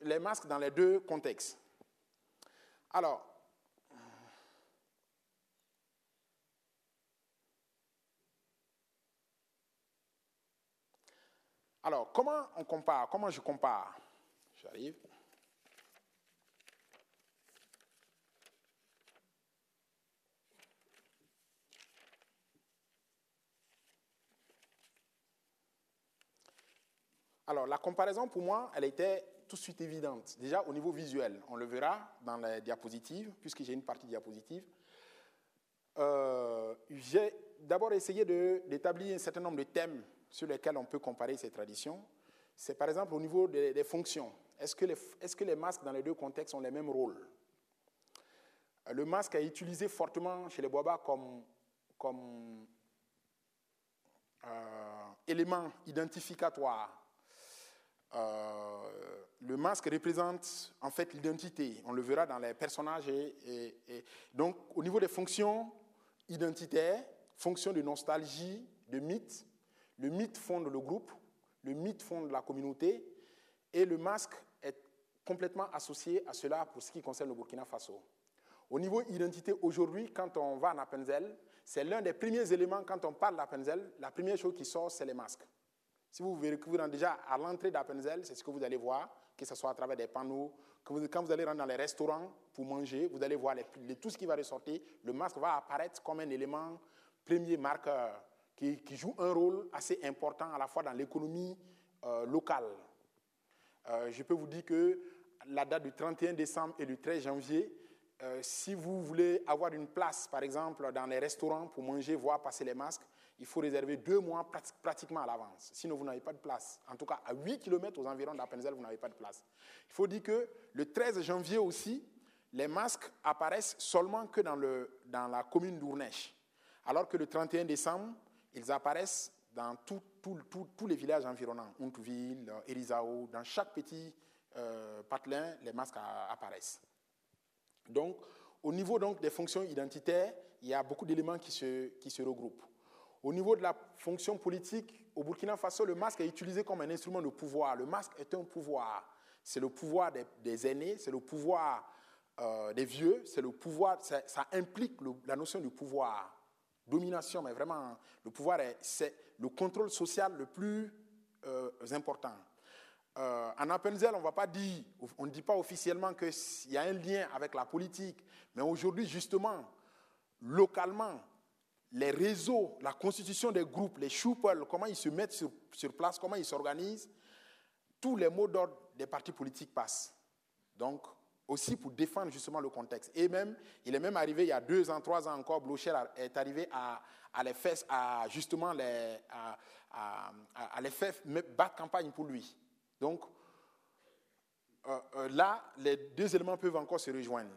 les masques dans les deux contextes. Alors, alors comment on compare? Comment je compare? J'arrive. Alors, la comparaison, pour moi, elle était tout de suite évidente. Déjà, au niveau visuel, on le verra dans les diapositives, puisque j'ai une partie diapositive. Euh, j'ai d'abord essayé d'établir un certain nombre de thèmes sur lesquels on peut comparer ces traditions. C'est par exemple au niveau des, fonctions. Est-ce que, les masques dans les deux contextes ont les mêmes rôles? Le masque est utilisé fortement chez les Boabas comme, comme euh, élément identificatoire euh, le masque représente en fait l'identité. On le verra dans les personnages. Donc, au niveau des fonctions identitaires, fonctions de nostalgie, de mythe, le mythe fonde le groupe, le mythe fonde la communauté, et le masque est complètement associé à cela pour ce qui concerne le Burkina Faso. Au niveau identité, aujourd'hui, quand on va en Appenzell, c'est l'un des premiers éléments, quand on parle d'Appenzell, la première chose qui sort, c'est les masques. Si vous vérifiez déjà à l'entrée d'Appenzell, c'est ce que vous allez voir, que ce soit à travers des panneaux, que vous, quand vous allez rentrer dans les restaurants pour manger, vous allez voir tout ce qui va ressortir. Le masque va apparaître comme un élément premier marqueur qui, joue un rôle assez important à la fois dans l'économie euh, locale. Euh, je peux vous dire que la date du 31 décembre et du 13 janvier, euh, si vous voulez avoir une place, par exemple, dans les restaurants pour manger, voir passer les masques, il faut réserver deux mois pratiquement à l'avance. Sinon, vous n'avez pas de place. En tout cas, à 8 km aux environs d'Appenzell, vous n'avez pas de place. Il faut dire que le 13 janvier aussi, les masques apparaissent seulement que dans, le, dans la commune d'Ournèche. Alors que le 31 décembre, ils apparaissent dans tous les villages environnants, Untouville, Erisao, dans chaque petit euh, patelin, les masques apparaissent. Donc, au niveau donc, des fonctions identitaires, il y a beaucoup d'éléments qui se, qui se regroupent. Au niveau de la fonction politique, au Burkina Faso, le masque est utilisé comme un instrument de pouvoir. Le masque est un pouvoir. C'est le pouvoir des, aînés, c'est le pouvoir euh, des vieux, c'est le pouvoir, ça, implique la notion du pouvoir. Domination, mais vraiment, le pouvoir, c'est le contrôle social le plus euh, important. Euh, en Appenzell, on ne dit pas officiellement qu'il y a un lien avec la politique, mais aujourd'hui, justement, localement, les réseaux, la constitution des groupes, les choupels, comment ils se mettent sur, place, comment ils s'organisent, tous les mots d'ordre des partis politiques passent. Donc, aussi pour défendre justement le contexte. Et même, il est même arrivé il y a deux ans, trois ans encore, Blocher est arrivé à, à les faire, à justement les, à, les faire battre campagne pour lui. Donc, euh, euh, là, les deux éléments peuvent encore se rejoindre.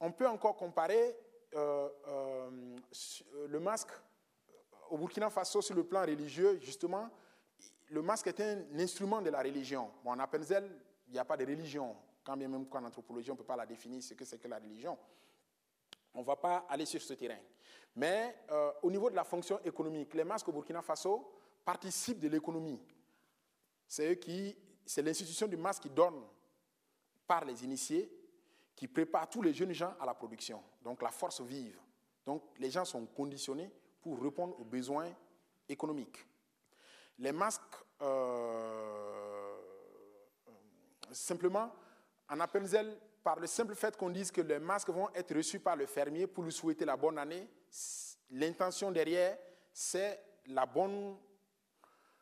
On peut encore comparer le masque au Burkina Faso sur le plan religieux, justement. Le masque est un instrument de la religion. Bon, en Appenzell, il n'y a pas de religion. Quand bien même qu'en anthropologie, on ne peut pas la définir ce que c'est que la religion. On ne va pas aller sur ce terrain. Mais au niveau de la fonction économique, les masques au Burkina Faso participent de l'économie. C'est l'institution du masque qui donne par les initiés, qui prépare tous les jeunes gens à la production. Donc la force vive. Donc les gens sont conditionnés pour répondre aux besoins économiques. Les masques, euh, simplement, en Appenzell, par le simple fait qu'on dise que les masques vont être reçus par le fermier pour lui souhaiter la bonne année, l'intention derrière, c'est la bonne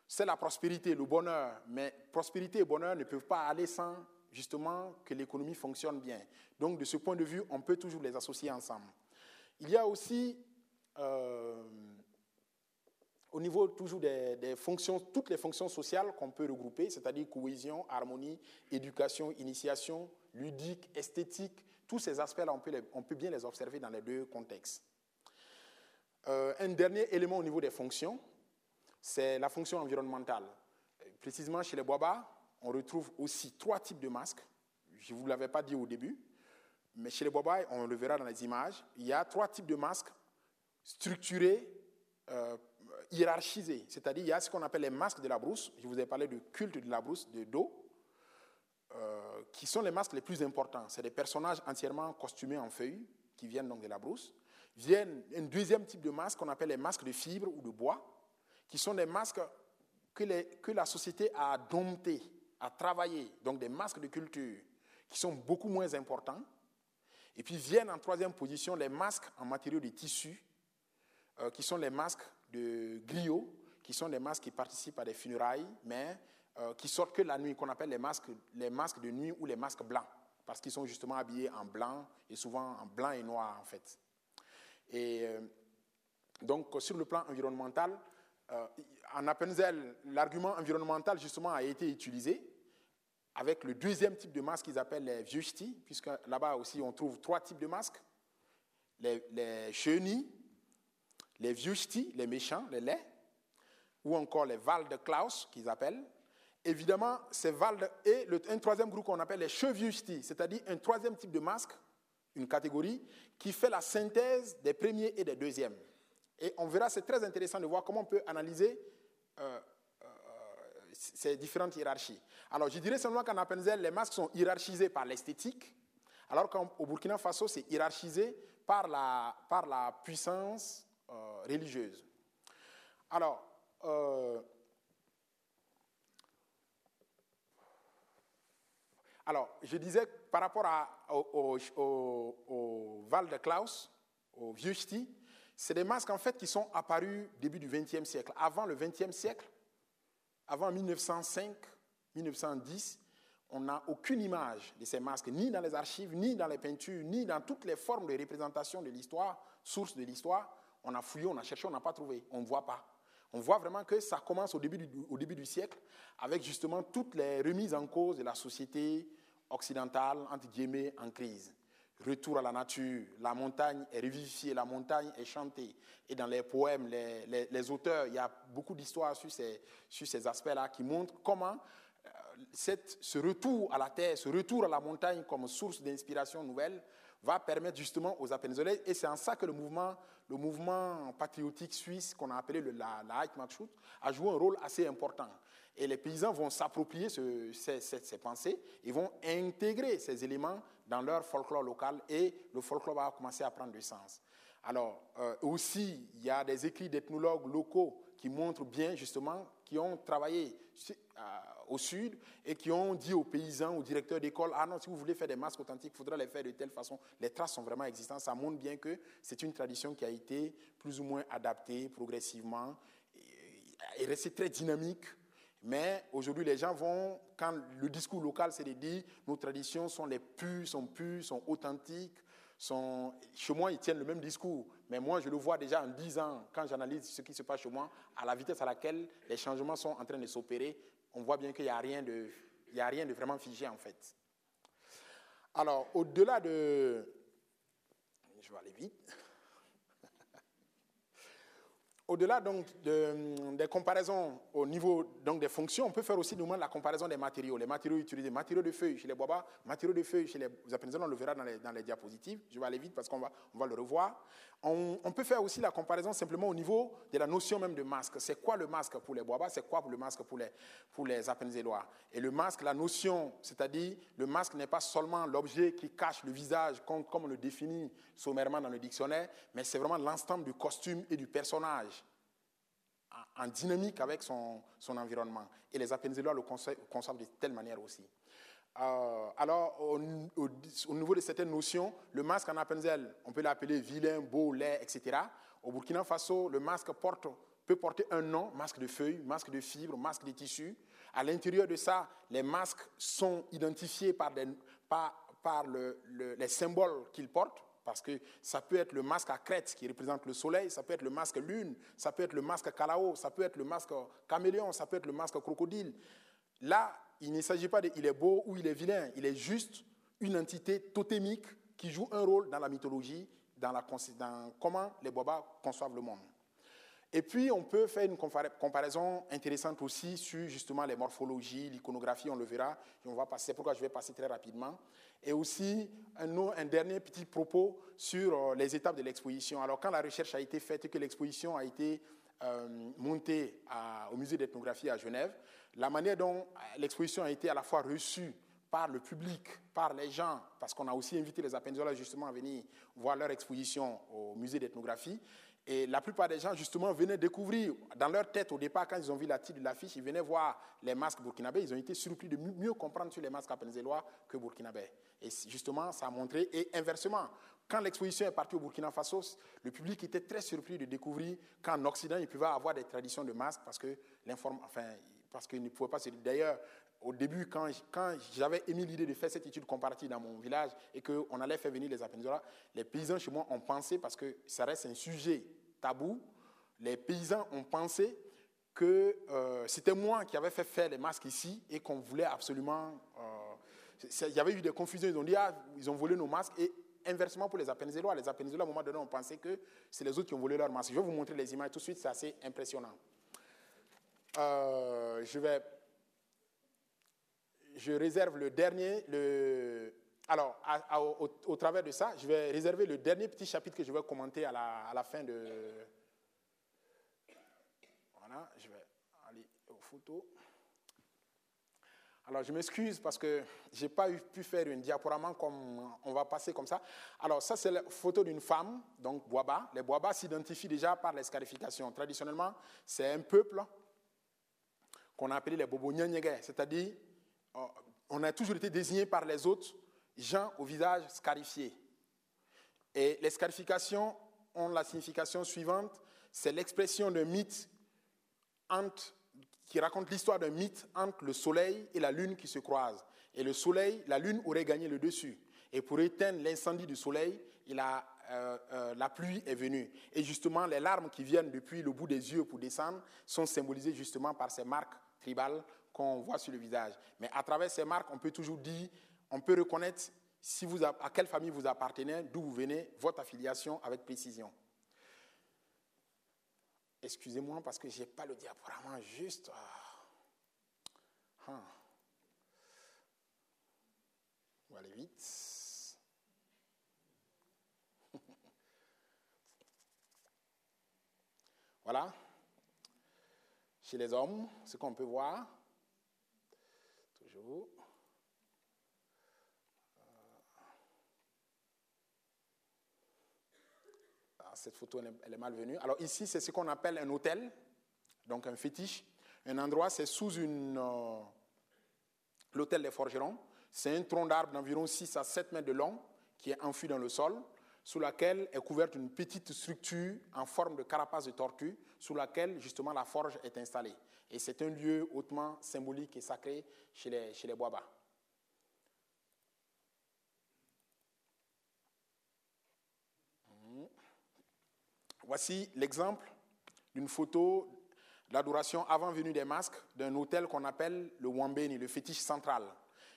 c'est la prospérité, le bonheur. Mais prospérité et bonheur ne peuvent pas aller sans justement que l'économie fonctionne bien. Donc de ce point de vue, on peut toujours les associer ensemble. Il y a aussi, euh, au niveau toujours des, fonctions, toutes les fonctions sociales qu'on peut regrouper, c'est-à-dire cohésion, harmonie, éducation, initiation, ludique, esthétique, tous ces aspects-là, on, on, peut bien les observer dans les deux contextes. Euh, un dernier élément au niveau des fonctions, c'est la fonction environnementale. Précisément chez les Boaba, on retrouve aussi trois types de masques. Je ne vous l'avais pas dit au début, mais chez les Boaba, on le verra dans les images, il y a trois types de masques structurés, euh, hiérarchisés. C'est-à-dire, il y a ce qu'on appelle les masques de la brousse. Je vous ai parlé du culte de la brousse de dos, euh, qui sont les masques les plus importants. C'est des personnages entièrement costumés en feuilles, qui viennent donc de la brousse. Viennent un deuxième type de masque qu'on appelle les masques de fibre ou de bois, qui sont des masques que, que la société a domptés, a travaillé, donc des masques de culture qui sont beaucoup moins importants. Et puis viennent en troisième position les masques en matériaux de tissu, euh, qui sont les masques de griot, qui sont des masques qui participent à des funérailles, mais euh, qui sortent que la nuit, qu'on appelle les masques, les masques de nuit ou les masques blancs, parce qu'ils sont justement habillés en blanc, et souvent en blanc et noir en fait. Et euh, donc sur le plan environnemental, en Appenzell, l'argument environnemental justement a été utilisé avec le deuxième type de masque qu'ils appellent les vieux ch'tis, puisque là-bas aussi on trouve trois types de masques les, les chenilles, les vieux ch'tis, les méchants, les laits, ou encore les Val de Klaus qu'ils appellent. Évidemment, ces Val et un troisième groupe qu'on appelle les chevieux ch'tis, c'est-à-dire un troisième type de masque, une catégorie qui fait la synthèse des premiers et des deuxièmes. Et on verra, c'est très intéressant de voir comment on peut analyser euh, ces différentes hiérarchies. Alors, je dirais seulement qu'en Appenzell, les masques sont hiérarchisés par l'esthétique, alors qu'au Burkina Faso, c'est hiérarchisé par la, par la puissance euh, religieuse. Alors, alors, je disais par rapport à, au, Val de Klaus, au vieux c'est des masques en fait qui sont apparus début du XXe siècle. Avant le XXe siècle, avant 1905, 1910, on n'a aucune image de ces masques, ni dans les archives, ni dans les peintures, ni dans toutes les formes de représentation de l'histoire, source de l'histoire. On a fouillé, on a cherché, on n'a pas trouvé, on ne voit pas. On voit vraiment que ça commence au début, du, siècle avec justement toutes les remises en cause de la société occidentale, entre guillemets, en crise. Retour à la nature, la montagne est revivifiée, la montagne est chantée. Et dans les poèmes, les, les, auteurs, il y a beaucoup d'histoires sur ces, sur ces aspects-là qui montrent comment euh, cette, ce retour à la terre, ce retour à la montagne comme source d'inspiration nouvelle va permettre justement aux Appenzelais, et c'est en ça que le mouvement, le mouvement patriotique suisse qu'on a appelé le, la, la a joué un rôle assez important. Et les paysans vont s'approprier ces, ces, pensées, ils vont intégrer ces éléments dans leur folklore local et le folklore va commencer à prendre du sens. Alors, euh, aussi, il y a des écrits d'ethnologues locaux qui montrent bien, justement, qui ont travaillé euh, au sud et qui ont dit aux paysans, aux directeurs d'école, ah non, si vous voulez faire des masques authentiques, il faudra les faire de telle façon. Les traces sont vraiment existantes. Ça montre bien que c'est une tradition qui a été plus ou moins adaptée progressivement et, et restée très dynamique mais aujourd'hui, les gens vont, quand le discours local, c'est de dire nos traditions sont les pures, sont pures, sont authentiques. Sont... Chez moi, ils tiennent le même discours. Mais moi, je le vois déjà en 10 ans, quand j'analyse ce qui se passe chez moi, à la vitesse à laquelle les changements sont en train de s'opérer, on voit bien qu'il n'y a, a rien de vraiment figé, en fait. Alors, au-delà de... Je vais aller vite. Au-delà donc de, des comparaisons au niveau donc des fonctions, on peut faire aussi la comparaison des matériaux. Les matériaux utilisés, matériaux de feuilles chez les Boabas, matériaux de feuilles chez les Appenzels, on le verra dans les, diapositives. Je vais aller vite parce qu'on va, on va le revoir. On, peut faire aussi la comparaison simplement au niveau de la notion même de masque. C'est quoi le masque pour les Boabas C'est quoi le masque pour les, pour les Et le masque, la notion, c'est-à-dire le masque n'est pas seulement l'objet qui cache le visage comme, comme on le définit sommairement dans le dictionnaire, mais c'est vraiment l'ensemble du costume et du personnage en dynamique avec son, environnement. Et les Appenzellois le conçoivent de telle manière aussi. Euh, alors, au, niveau de certaines notions, le masque en Appenzel, on peut l'appeler vilain, beau, laid, etc. Au Burkina Faso, le masque peut porter un nom, masque de feuilles, masque de fibres, masque de tissus. À l'intérieur de ça, les masques sont identifiés par, les symboles qu'ils portent. Parce que ça peut être le masque à crête qui représente le soleil, ça peut être le masque lune, ça peut être le masque calao, ça peut être le masque caméléon, ça peut être le masque crocodile. Là, il ne s'agit pas de il est beau ou il est vilain, il est juste une entité totémique qui joue un rôle dans la mythologie, dans, la, dans comment les Bobas conçoivent le monde. Et puis, on peut faire une comparaison intéressante aussi sur justement les morphologies, l'iconographie, on le verra, passer, pourquoi je vais passer très rapidement. Et aussi, un, dernier petit propos sur euh, les étapes de l'exposition. Alors, quand la recherche a été faite et que l'exposition a été euh, montée au musée d'ethnographie à Genève, la manière dont euh, l'exposition a été à la fois reçue par le public, par les gens, parce qu'on a aussi invité les Appenzola justement à venir voir leur exposition au musée d'ethnographie, et la plupart des gens, justement, venaient découvrir, dans leur tête, au départ, quand ils ont vu la titre de l'affiche, ils venaient voir les masques burkinabés. Ils ont été surpris de mieux comprendre sur les masques appenzellois que burkinabés. Et justement, ça a montré. Et inversement, quand l'exposition est partie au Burkina Faso, le public était très surpris de découvrir qu'en Occident, il pouvait avoir des traditions de masques parce que enfin, parce qu'ils ne pouvaient pas se. D'ailleurs, au début, quand, quand j'avais émis l'idée de faire cette étude comparative dans mon village et qu'on allait faire venir les Appenzola, les paysans chez moi ont pensé, parce que ça reste un sujet tabou, les paysans ont pensé que euh, c'était moi qui avais fait faire les masques ici et qu'on voulait absolument... Euh, il y avait eu des confusions, ils ont dit, ah, ils ont volé nos masques, et inversement pour les Appenzellois, les Appenzellois, à un moment donné, ont pensé que c'est les autres qui ont volé leurs masques. Je vais vous montrer les images tout de suite, c'est assez impressionnant. Euh, je vais je réserve le dernier, le, alors, au, travers de ça, je vais réserver le dernier petit chapitre que je vais commenter à la, à la fin de. Voilà, je vais aller aux photos. Alors, je m'excuse parce que je n'ai pas pu faire une diaporama comme on va passer comme ça. Alors, ça, c'est la photo d'une femme, donc Boaba. Les Boaba s'identifient déjà par les scarifications. Traditionnellement, c'est un peuple qu'on a appelé les Bobo c'est-à-dire on a toujours été désigné par les autres gens au visage scarifié. Et les scarifications ont la signification suivante, c'est l'expression d'un mythe qui raconte l'histoire d'un mythe entre le soleil et la lune qui se croisent. Et le soleil, la lune aurait gagné le dessus. Et pour éteindre l'incendie du soleil, euh, euh, la pluie est venue. Et justement, les larmes qui viennent depuis le bout des yeux pour descendre sont symbolisées justement par ces marques tribales qu'on voit sur le visage. Mais à travers ces marques, on peut toujours dire, on peut reconnaître si vous, à quelle famille vous appartenez, d'où vous venez, votre affiliation avec précision. Excusez-moi parce que je n'ai pas le diaporama juste. Ah. Ah. On va aller vite. voilà. Chez les hommes, ce qu'on peut voir, toujours. Cette photo, elle est malvenue. Alors ici, c'est ce qu'on appelle un hôtel, donc un fétiche. Un endroit, c'est sous une, euh, l'hôtel des forgerons. C'est un tronc d'arbre d'environ 6 à 7 mètres de long qui est enfui dans le sol, sous laquelle est couverte une petite structure en forme de carapace de tortue, sous laquelle justement la forge est installée. Et c'est un lieu hautement symbolique et sacré chez les, chez les Boabas. Voici l'exemple d'une photo d'adoration avant venue des masques d'un hôtel qu'on appelle le Wambeni, le fétiche central,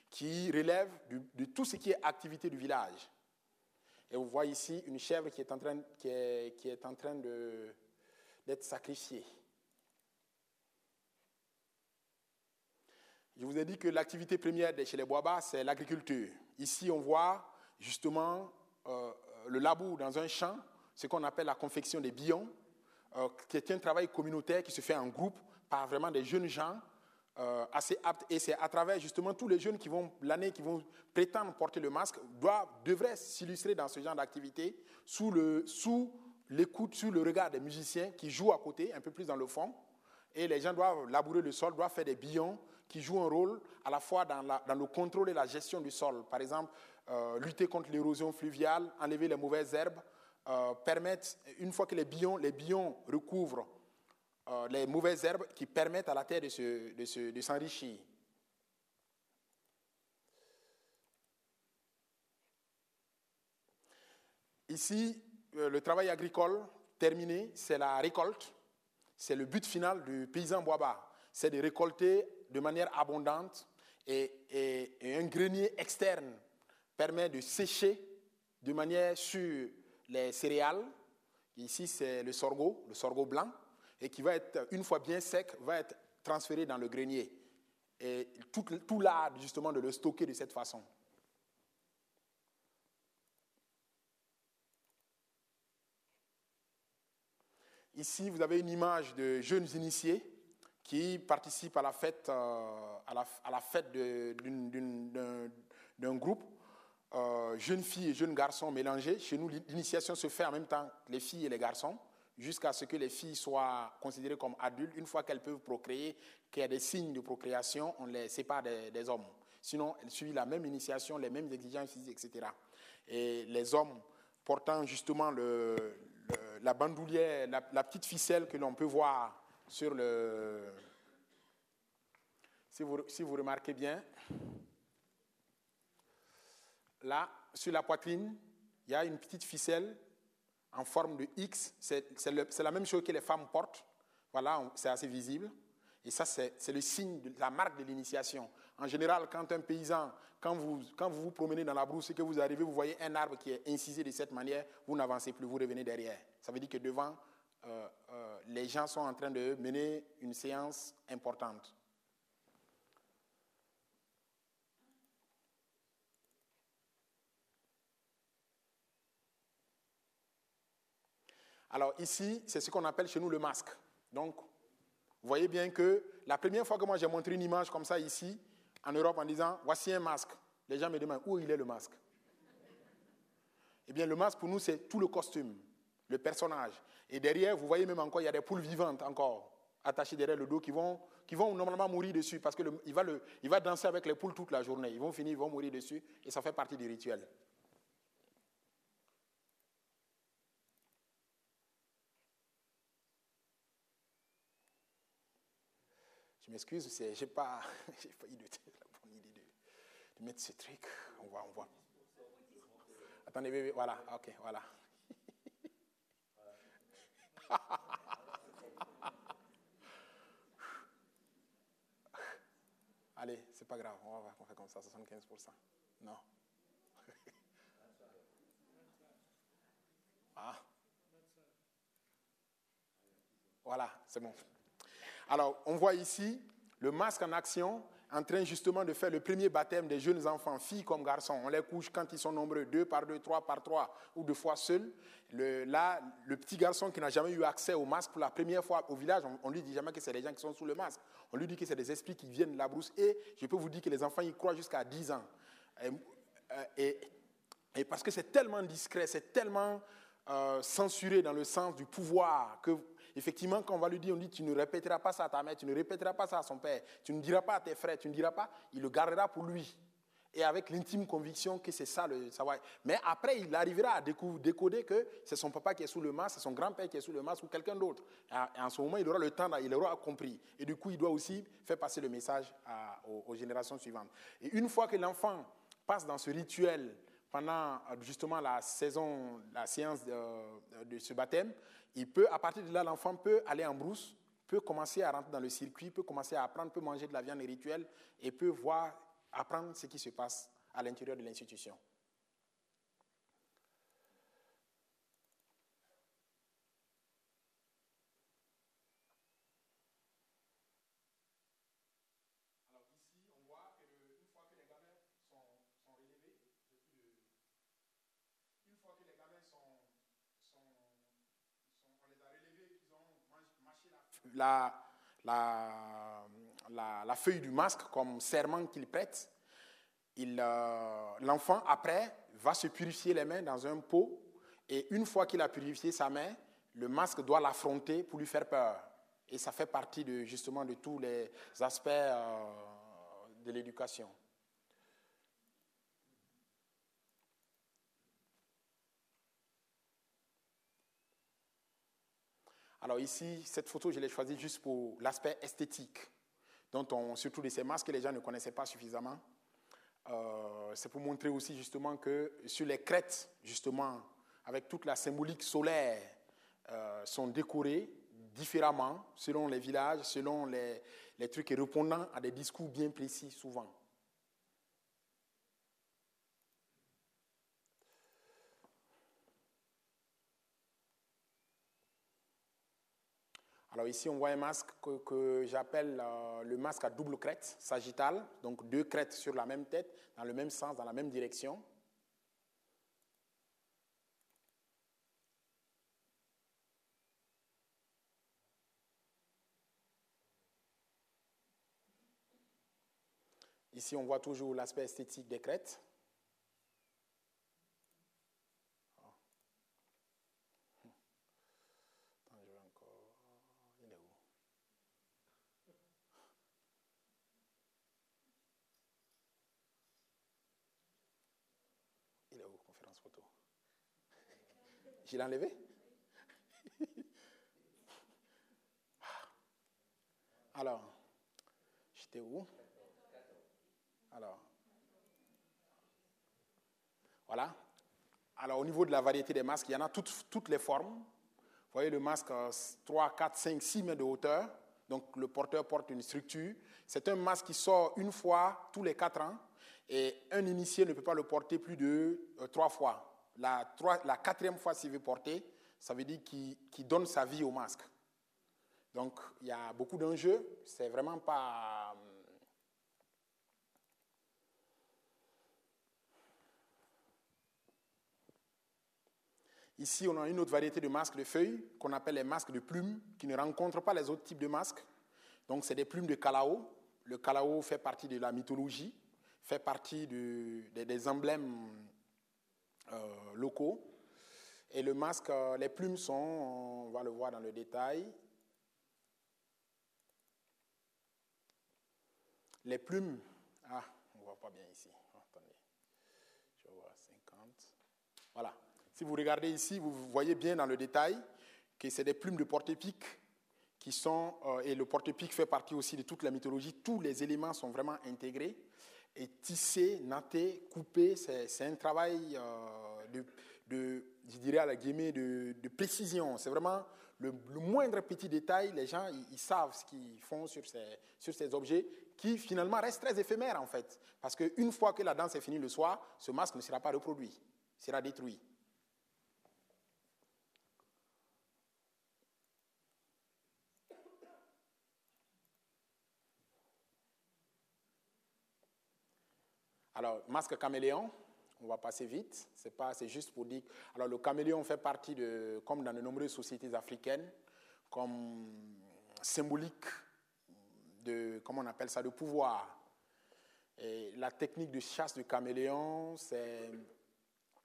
qui relève de tout ce qui est activité du village. Et vous voyez ici une chèvre qui est en train, train d'être sacrifiée. Je vous ai dit que l'activité première chez les Boabas, c'est l'agriculture. Ici, on voit justement euh, le labour dans un champ ce qu'on appelle la confection des billons, euh, qui est un travail communautaire qui se fait en groupe par vraiment des jeunes gens euh, assez aptes. Et c'est à travers justement tous les jeunes qui vont, l'année, qui vont prétendre porter le masque, doivent, devraient s'illustrer dans ce genre d'activité sous, le, sous l'écoute, sous le regard des musiciens qui jouent à côté, un peu plus dans le fond. Et les gens doivent labourer le sol, doivent faire des billons qui jouent un rôle à la fois dans, le contrôle et la gestion du sol. Par exemple, euh, lutter contre l'érosion fluviale, enlever les mauvaises herbes, euh, permettent, une fois que les billons, les billons recouvrent euh, les mauvaises herbes, qui permettent à la terre de, s'enrichir. Ici, euh, le travail agricole terminé, c'est la récolte. C'est le but final du paysan boaba. C'est de récolter de manière abondante et, et, un grenier externe permet de sécher de manière sûre les céréales. Ici, c'est le sorgho, le sorgho blanc, et qui va être, une fois bien sec, va être transféré dans le grenier. Et tout, l'art, justement, de le stocker de cette façon. Ici, vous avez une image de jeunes initiés qui participent à la fête, euh, à la, à la fête d'un groupe euh, jeunes filles et jeunes garçons mélangés. Chez nous, l'initiation se fait en même temps que les filles et les garçons, jusqu'à ce que les filles soient considérées comme adultes. Une fois qu'elles peuvent procréer, qu'il y a des signes de procréation, on les sépare des, hommes. Sinon, elles suivent la même initiation, les mêmes exigences etc. Et les hommes portant justement le, la bandoulière, la, petite ficelle que l'on peut voir sur le... Si vous, si vous remarquez bien, là, sur la poitrine, il y a une petite ficelle en forme de X. C'est la même chose que les femmes portent. Voilà, c'est assez visible. Et ça, c'est le signe, la marque de l'initiation. En général, quand un paysan, quand vous, quand vous vous promenez dans la brousse et que vous arrivez, vous voyez un arbre qui est incisé de cette manière, vous n'avancez plus, vous revenez derrière. Ça veut dire que devant, euh, euh, les gens sont en train de mener une séance importante. Alors ici, c'est ce qu'on appelle chez nous le masque. Donc, vous voyez bien que la première fois que moi j'ai montré une image comme ça ici, en Europe, en disant, voici un masque, les gens me demandent, où il est le masque? Eh bien, le masque, pour nous, c'est tout le costume, le personnage. Et derrière, vous voyez même encore, il y a des poules vivantes encore, attachées derrière le dos, qui vont, qui vont normalement mourir dessus, parce qu'il va, il va danser avec les poules toute la journée. Ils vont finir, ils vont mourir dessus, et ça fait partie du rituel. Je m'excuse, je n'ai pas, eu la bonne idée de mettre ce truc. On voit, on voit. Attendez, bébé, voilà, ok, voilà. Allez, c'est pas grave, on va fait comme ça, 75%. Non. ah. Voilà, c'est bon. Alors, on voit ici le masque en action en train justement de faire le premier baptême des jeunes enfants, filles comme garçons. On les couche quand ils sont nombreux, deux par deux, trois par trois, ou deux fois seuls. Là, le petit garçon qui n'a jamais eu accès au masque pour la première fois au village, on, ne lui dit jamais que c'est les gens qui sont sous le masque. On lui dit que c'est des esprits qui viennent de la brousse. Et je peux vous dire que les enfants y croient jusqu'à 10 ans. Et, et, parce que c'est tellement discret, c'est tellement euh, censuré dans le sens du pouvoir que Effectivement, quand on va lui dire, on dit, tu ne répéteras pas ça à ta mère, tu ne répéteras pas ça à son père, tu ne diras pas à tes frères, tu ne diras pas, il le gardera pour lui. Et avec l'intime conviction que c'est ça le savoir. Mais après, il arrivera à décoder que c'est son papa qui est sous le masque, c'est son grand-père qui est sous le masque ou quelqu'un d'autre. Et en ce moment, il aura le temps, il aura compris. Et du coup, il doit aussi faire passer le message aux, générations suivantes. Et une fois que l'enfant passe dans ce rituel pendant justement la saison, la séance de, de ce baptême, il peut, à partir de là, l'enfant peut aller en brousse, peut commencer à rentrer dans le circuit, peut commencer à apprendre, peut manger de la viande rituelle et peut voir, apprendre ce qui se passe à l'intérieur de l'institution. La, feuille du masque comme serment qu'il prête. Euh, L'enfant, après, va se purifier les mains dans un pot. Et une fois qu'il a purifié sa main, le masque doit l'affronter pour lui faire peur. Et ça fait partie de, justement de tous les aspects euh, de l'éducation. Alors ici, cette photo, je l'ai choisie juste pour l'aspect esthétique, dont on, surtout de ces masques que les gens ne connaissaient pas suffisamment. Euh, c'est pour montrer aussi justement que sur les crêtes, justement, avec toute la symbolique solaire, euh, sont décorées différemment selon les villages, selon les, les trucs répondant à des discours bien précis souvent. Alors ici, on voit un masque que, j'appelle euh, le masque à double crête, sagittal, donc deux crêtes sur la même tête, dans le même sens, dans la même direction. Ici, on voit toujours l'aspect esthétique des crêtes. Je l'ai enlevé Alors, j'étais où? Alors, voilà. Alors, au niveau de la variété des masques, il y en a toutes, les formes. Vous voyez le masque 3, 4, 5, 6 mètres de hauteur. Donc, le porteur porte une structure. C'est un masque qui sort une fois tous les 4 ans. Et un initié ne peut pas le porter plus de euh, trois fois. La, la quatrième fois s'il veut porter, ça veut dire qu'il donne sa vie au masque. Donc, il y a beaucoup d'enjeux. C'est vraiment pas. Euh, Ici, on a une autre variété de masques de feuilles qu'on appelle les masques de plumes, qui ne rencontrent pas les autres types de masques. Donc, c'est des plumes de calao. Le calao fait partie de la mythologie, fait partie des emblèmes locaux. Et le masque, euh, les plumes sont, on va le voir dans le détail. Les plumes, ah, on ne voit pas bien ici. Oh, attendez, je vois 50. Voilà. Si vous regardez ici, vous voyez bien dans le détail que c'est des plumes de porte-épic qui sont, euh, et le porte-épic fait partie aussi de toute la mythologie, tous les éléments sont vraiment intégrés. Est tissé, natté, coupé. C'est un travail euh, de, je dirais à la guillemets, de, précision. C'est vraiment le, moindre petit détail. Les gens, ils, savent ce qu'ils font sur ces, sur ces objets qui finalement restent très éphémères en fait. Parce qu'une fois que la danse est finie le soir, ce masque ne sera pas reproduit, sera détruit. Alors, masque caméléon, on va passer vite. C'est pas, c'est juste pour dire. Alors, le caméléon fait partie de, comme dans de nombreuses sociétés africaines, comme symbolique de, comment on appelle ça, de pouvoir. Et la technique de chasse du caméléon, c'est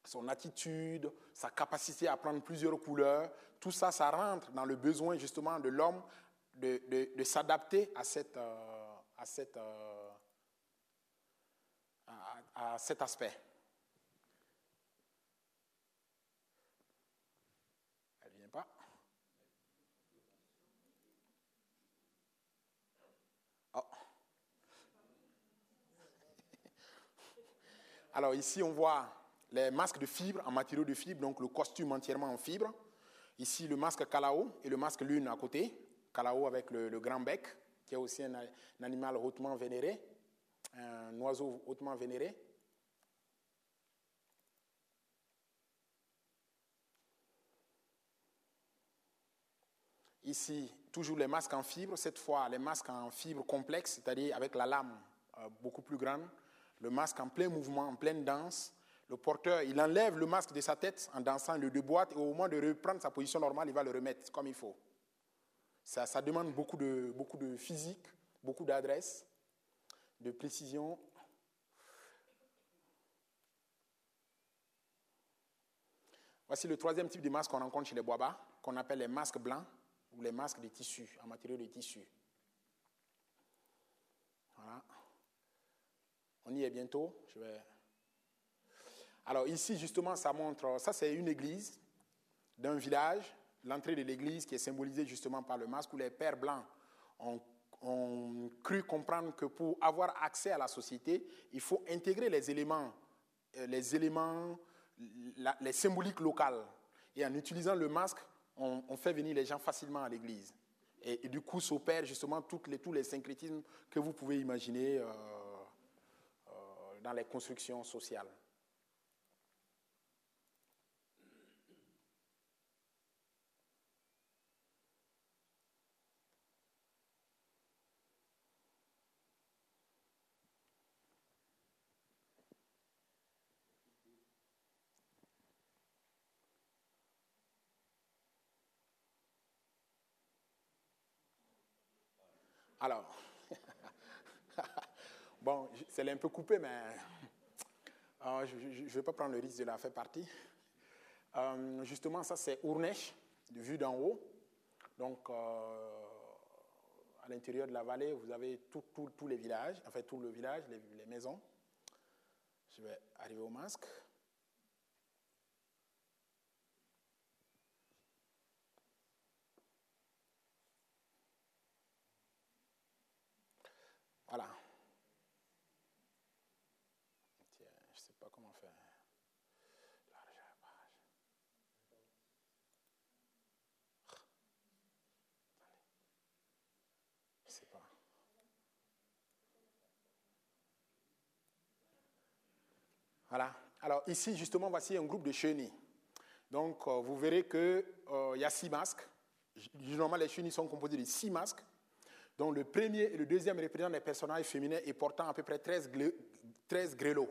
son attitude, sa capacité à prendre plusieurs couleurs. Tout ça, ça rentre dans le besoin justement de l'homme de, de, s'adapter à cette, euh, à cette euh, à cet aspect. Elle ne vient pas. Oh. Alors ici, on voit les masques de fibre en matériaux de fibre, donc le costume entièrement en fibre. Ici, le masque Kalao et le masque Lune à côté. Kalao avec le, grand bec, qui est aussi un animal hautement vénéré un oiseau hautement vénéré. Ici, toujours les masques en fibre, cette fois les masques en fibre complexe, c'est-à-dire avec la lame euh, beaucoup plus grande, le masque en plein mouvement, en pleine danse. Le porteur, il enlève le masque de sa tête en dansant, le déboîte et au moment de reprendre sa position normale, il va le remettre comme il faut. Ça, ça demande beaucoup de, beaucoup de physique, beaucoup d'adresse de précision. Voici le troisième type de masque qu'on rencontre chez les Boaba, qu'on appelle les masques blancs ou les masques de tissu, en matériaux de tissu. Voilà. On y est bientôt. Alors ici, justement, ça montre, ça c'est une église d'un village, l'entrée de l'église qui est symbolisée justement par le masque où les pères blancs ont ont cru comprendre que pour avoir accès à la société, il faut intégrer les éléments, euh, les éléments, les symboliques locales. Et en utilisant le masque, on, fait venir les gens facilement à l'église. Et, du coup, s'opèrent justement les, tous les syncrétismes que vous pouvez imaginer euh, euh, dans les constructions sociales. Alors, bon, c'est un peu coupé, mais euh, je ne vais pas prendre le risque de la faire partie. Euh, justement, ça c'est Ournesh, vue d'en haut. Donc, euh, à l'intérieur de la vallée, vous avez tous les villages, enfin tout le village, les, les maisons. Je vais arriver au masque. Voilà. Tiens, je ne sais pas comment faire. Largeur page. Je ne Voilà. Alors ici, justement, voici un groupe de chenilles. Donc, euh, vous verrez qu'il euh, y a six masques. Généralement, les chenilles sont composées de six masques dont le premier et le deuxième représentent des personnages féminins et portant à peu près 13, 13 grelots,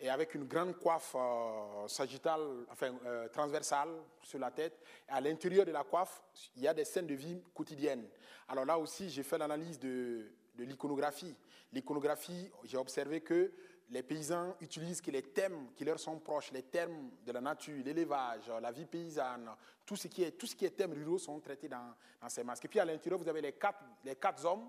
et avec une grande coiffe euh, sagittale, enfin euh, transversale sur la tête. Et à l'intérieur de la coiffe, il y a des scènes de vie quotidiennes. Alors là aussi, j'ai fait l'analyse de, de l'iconographie. L'iconographie, j'ai observé que les paysans utilisent que les thèmes qui leur sont proches, les thèmes de la nature, l'élevage, la vie paysanne, tout ce qui est, tout ce qui est thèmes ruraux sont traités dans, ces masques. Et puis à l'intérieur, vous avez les quatre, les quatre hommes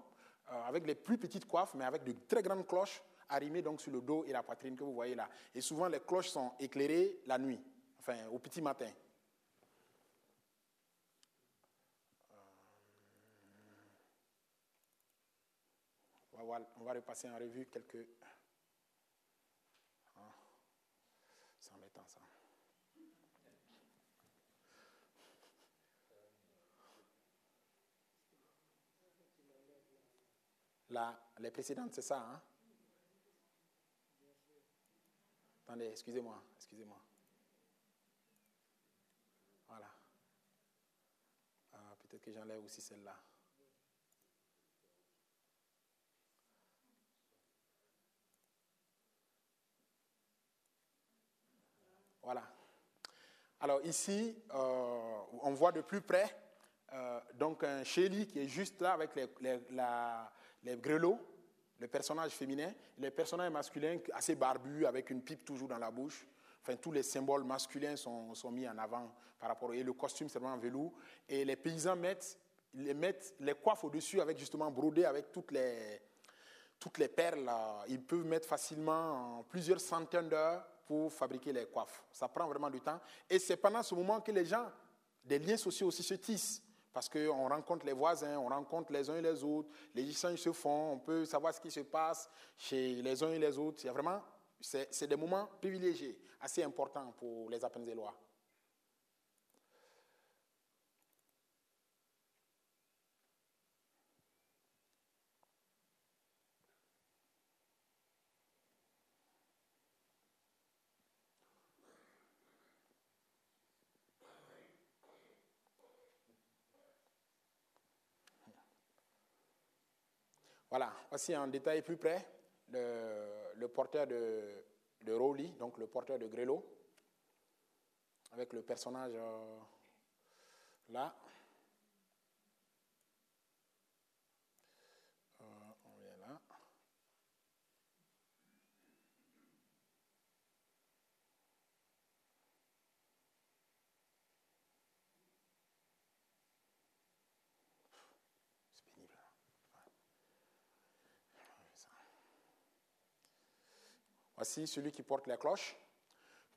euh, avec les plus petites coiffes, mais avec de très grandes cloches arrimés donc sur le dos et la poitrine que vous voyez là. Et souvent, les cloches sont éclairées la nuit, enfin au petit matin. Euh, on va, repasser en revue quelques... Hein, c'est embêtant ça. La, les précédentes, c'est ça. Hein? Attendez, excusez-moi, excusez-moi. Voilà. Ah, peut-être que j'enlève aussi celle-là. Voilà. Alors ici, euh, on voit de plus près euh, donc un Shelly qui est juste là avec les, les grelots, le personnage féminin, les personnages masculins assez barbus avec une pipe toujours dans la bouche. Enfin, tous les symboles masculins sont, mis en avant par rapport. Et le costume, c'est vraiment velours. Et les paysans mettent les, mettent les coiffes au-dessus avec justement brodé avec toutes les, toutes les perles. Ils peuvent mettre facilement plusieurs centaines d'heures pour fabriquer les coiffes. Ça prend vraiment du temps. Et c'est pendant ce moment que les gens, des liens sociaux aussi se tissent. Parce qu'on rencontre les voisins, on rencontre les uns et les autres, les échanges se font, on peut savoir ce qui se passe chez les uns et les autres. C'est vraiment, c'est des moments privilégiés, assez importants pour les lois. Voilà, voici un détail plus près, le, porteur de, de Rowley, donc le porteur de Grelot, avec le personnage euh, là. Voici celui qui porte la cloche,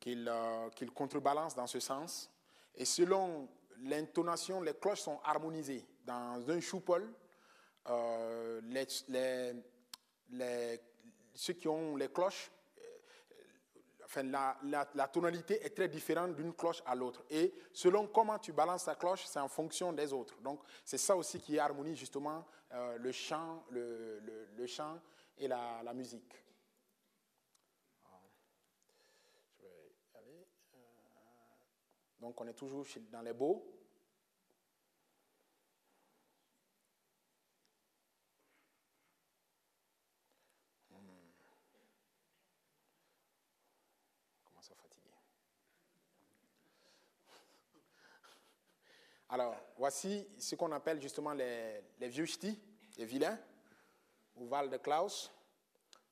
euh, qu'il contrebalance dans ce sens. Et selon l'intonation, les cloches sont harmonisées. Dans un choupol, euh, ceux qui ont les cloches, euh, enfin, la, tonalité est très différente d'une cloche à l'autre. Et selon comment tu balances ta cloche, c'est en fonction des autres. Donc, c'est ça aussi qui harmonise justement le chant, le, chant et la musique. Donc on est toujours dans les beaux. Hmm. Fatiguer Alors, voici ce qu'on appelle justement les, vieux ch'tis, les vilains, ou Val de Klaus.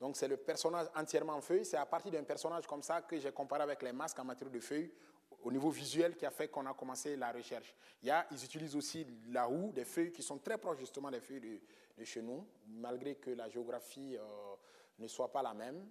Donc, c'est le personnage entièrement en feuille. C'est à partir d'un personnage comme ça que j'ai comparé avec les masques en matière de feuilles au niveau visuel qui a fait qu'on a commencé la recherche. Il y a, ils utilisent aussi la houe, des feuilles qui sont très proches justement des feuilles de, de chez nous, malgré que la géographie euh, ne soit pas la même.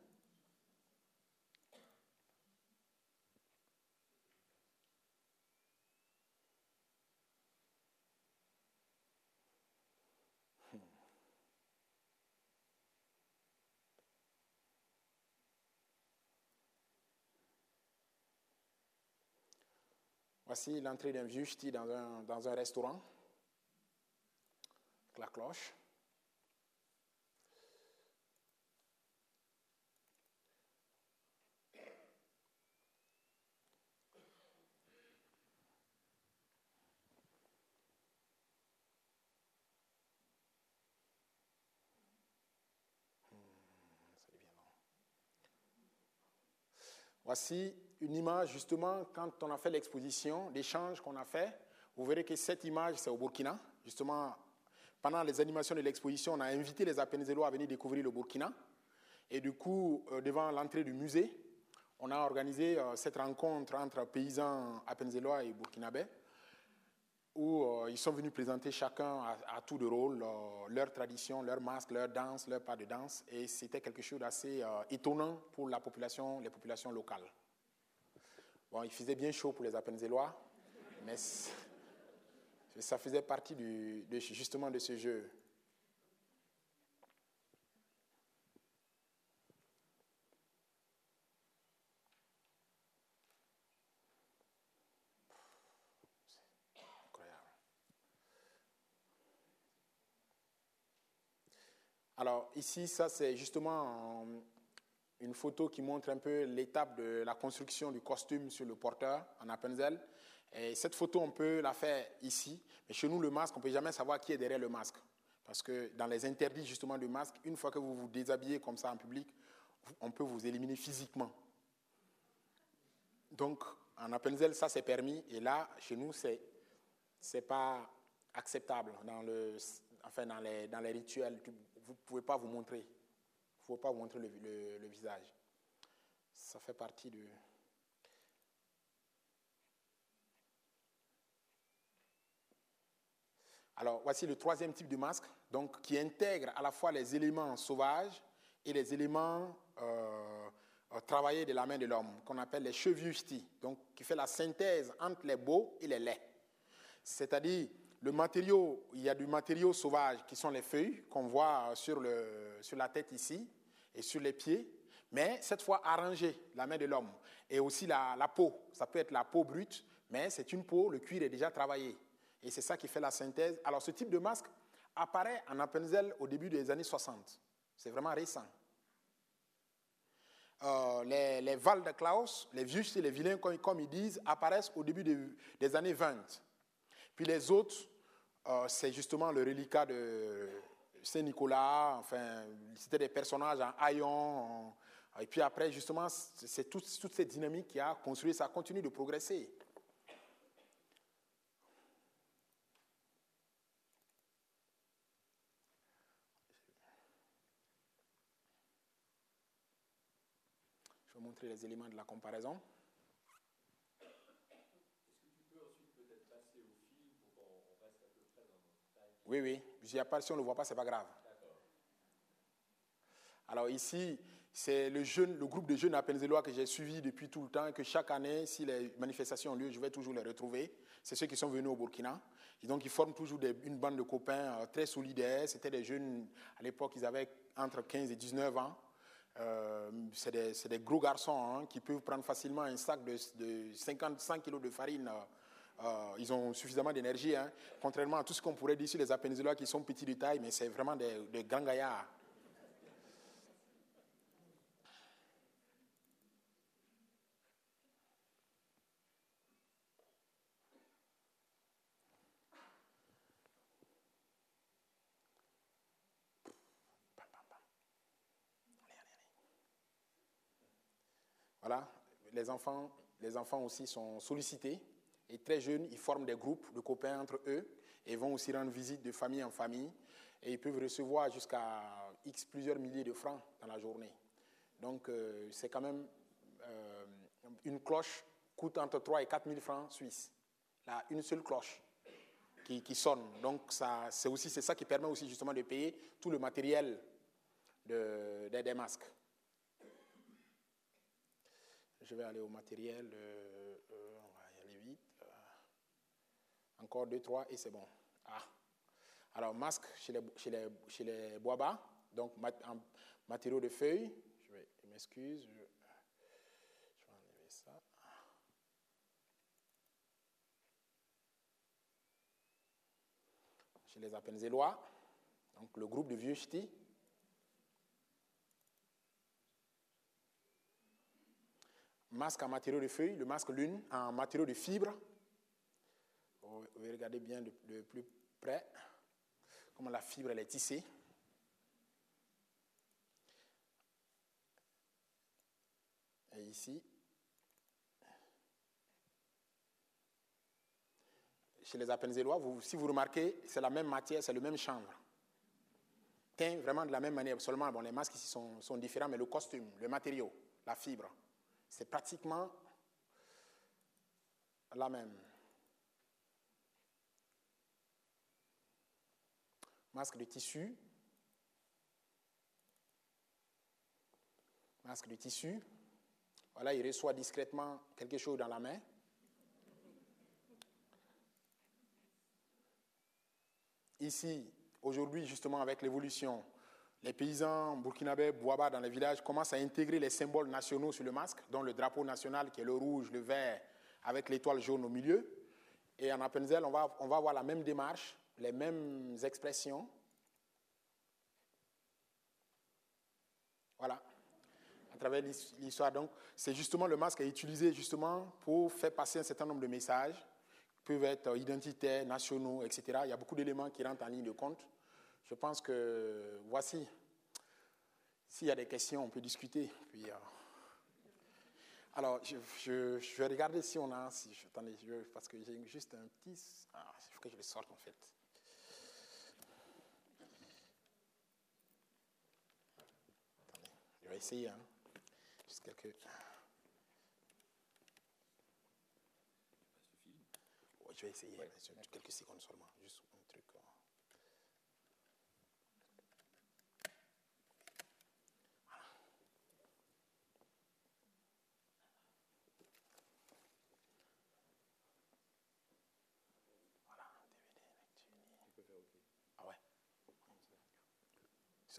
Voici l'entrée d'un vieux ch'ti dans un, dans un restaurant. la cloche. Voici une image, justement, quand on a fait l'exposition, l'échange qu'on a fait. Vous verrez que cette image, c'est au Burkina. Justement, pendant les animations de l'exposition, on a invité les Appenzellois à venir découvrir le Burkina. Et du coup, euh, devant l'entrée du musée, on a organisé euh, cette rencontre entre paysans Appenzellois et burkinabés, où euh, ils sont venus présenter chacun à, tout de rôle leur tradition, leur masque, leur danse, leur pas de danse. Et c'était quelque chose d'assez étonnant pour la population, les populations locales. Bon, il faisait bien chaud pour les Appenzellois, mais ça faisait partie du, justement de ce jeu. Alors ici, ça c'est justement une photo qui montre un peu l'étape de la construction du costume sur le porteur en Appenzell. Et cette photo, on peut la faire ici, mais chez nous, le masque, on ne peut jamais savoir qui est derrière le masque. Parce que dans les interdits justement du masque, une fois que vous vous déshabillez comme ça en public, on peut vous éliminer physiquement. Donc, en Appenzell, ça c'est permis, et là, chez nous, c'est n'est pas acceptable dans, le, enfin, dans, les, dans les rituels. Vous ne pouvez pas vous montrer. Faut pas montrer le, visage. Ça fait partie de... Alors, voici le troisième type de masque, donc, qui intègre à la fois les éléments sauvages et les éléments euh, euh, travaillés de la main de l'homme, qu'on appelle les chevusti, donc qui fait la synthèse entre les beaux et les laids. C'est-à-dire, le matériau, il y a du matériau sauvage qui sont les feuilles qu'on voit sur, le, sur la tête ici et sur les pieds, mais cette fois arrangé, la main de l'homme. Et aussi la, la peau, ça peut être la peau brute, mais c'est une peau, le cuir est déjà travaillé. Et c'est ça qui fait la synthèse. Alors ce type de masque apparaît en Appenzell au début des années 60. C'est vraiment récent. Euh, les, les Val de Klaus, les vieux et les vilains, comme, ils disent, apparaissent au début des années 20. Puis les autres, euh, c'est justement le reliquat de Saint-Nicolas, enfin, c'était des personnages en haillons. et puis après, justement, c'est toute, toute cette dynamique qui a construit, ça continue de progresser. montrer les éléments de la comparaison. Oui, oui. Si, on ne le voit pas, ce n'est pas grave. Alors ici, c'est le, groupe de jeunes à Penzelois que j'ai suivi depuis tout le temps, que chaque année, si les manifestations ont lieu, je vais toujours les retrouver. C'est ceux qui sont venus au Burkina. Et donc, ils forment toujours une bande de copains euh, très solidaires. C'était des jeunes, à l'époque, ils avaient entre 15 et 19 ans. Euh, c'est des, gros garçons hein, qui peuvent prendre facilement un sac de, de 55 kg de farine. Euh, euh, ils ont suffisamment d'énergie, hein. contrairement à tout ce qu'on pourrait dire sur les Appenzellois qui sont petits de taille, mais c'est vraiment des, des grands gaillards. les enfants, les enfants aussi sont sollicités. Et très jeunes, ils forment des groupes de copains entre eux et vont aussi rendre visite de famille en famille. Et ils peuvent recevoir jusqu'à X plusieurs milliers de francs dans la journée. Donc, euh, c'est quand même euh, une cloche coûte entre 3 et 4 000 francs suisses. Là, une seule cloche qui, sonne. Donc, c'est aussi ça qui permet aussi justement de payer tout le matériel de, des masques je vais aller au matériel. Euh, euh, on va y aller vite. Euh, encore deux, trois et c'est bon. Ah. Alors, masque chez les, chez les, chez les bois bas, donc en matériaux de feuilles. Je vais, m'excuse, je, vais enlever ça. Chez les Appenzellois, donc le groupe de vieux ch'tis, masque en matériaux de feuilles, le masque lune en matériaux de fibres. Vous pouvez regarder bien de, plus près comment la fibre est tissée. Et ici, chez les Appenzellois, si vous remarquez, c'est la même matière, c'est le même chanvre. Teint vraiment de la même manière. Seulement, bon, les masques ici sont différents, mais le costume, le matériau, la fibre, c'est pratiquement la même. Masque de tissu. Masque de tissu. Voilà, il reçoit discrètement quelque chose dans la main. Ici, aujourd'hui, justement, avec l'évolution les paysans burkinabés, Boaba, dans les villages, commencent à intégrer les symboles nationaux sur le masque, dont le drapeau national qui est le rouge, le vert, avec l'étoile jaune au milieu. Et en Appenzell, on va, on va avoir la même démarche, les mêmes expressions. travers l'histoire. Donc, c'est justement le masque est utilisé justement pour faire passer un certain nombre de messages, qui peuvent être identitaires, nationaux, etc. Il y a beaucoup d'éléments qui rentrent en ligne de compte. Je pense que voici. S'il y a des questions, on peut discuter. Puis, euh, alors, je, vais regarder si on a. Si, attendez, parce que j'ai juste un petit. Ah, il faut que je le sorte en fait. Je vais essayer. Hein. Juste quelques. je vais essayer, quelques secondes seulement. Juste un truc. Euh.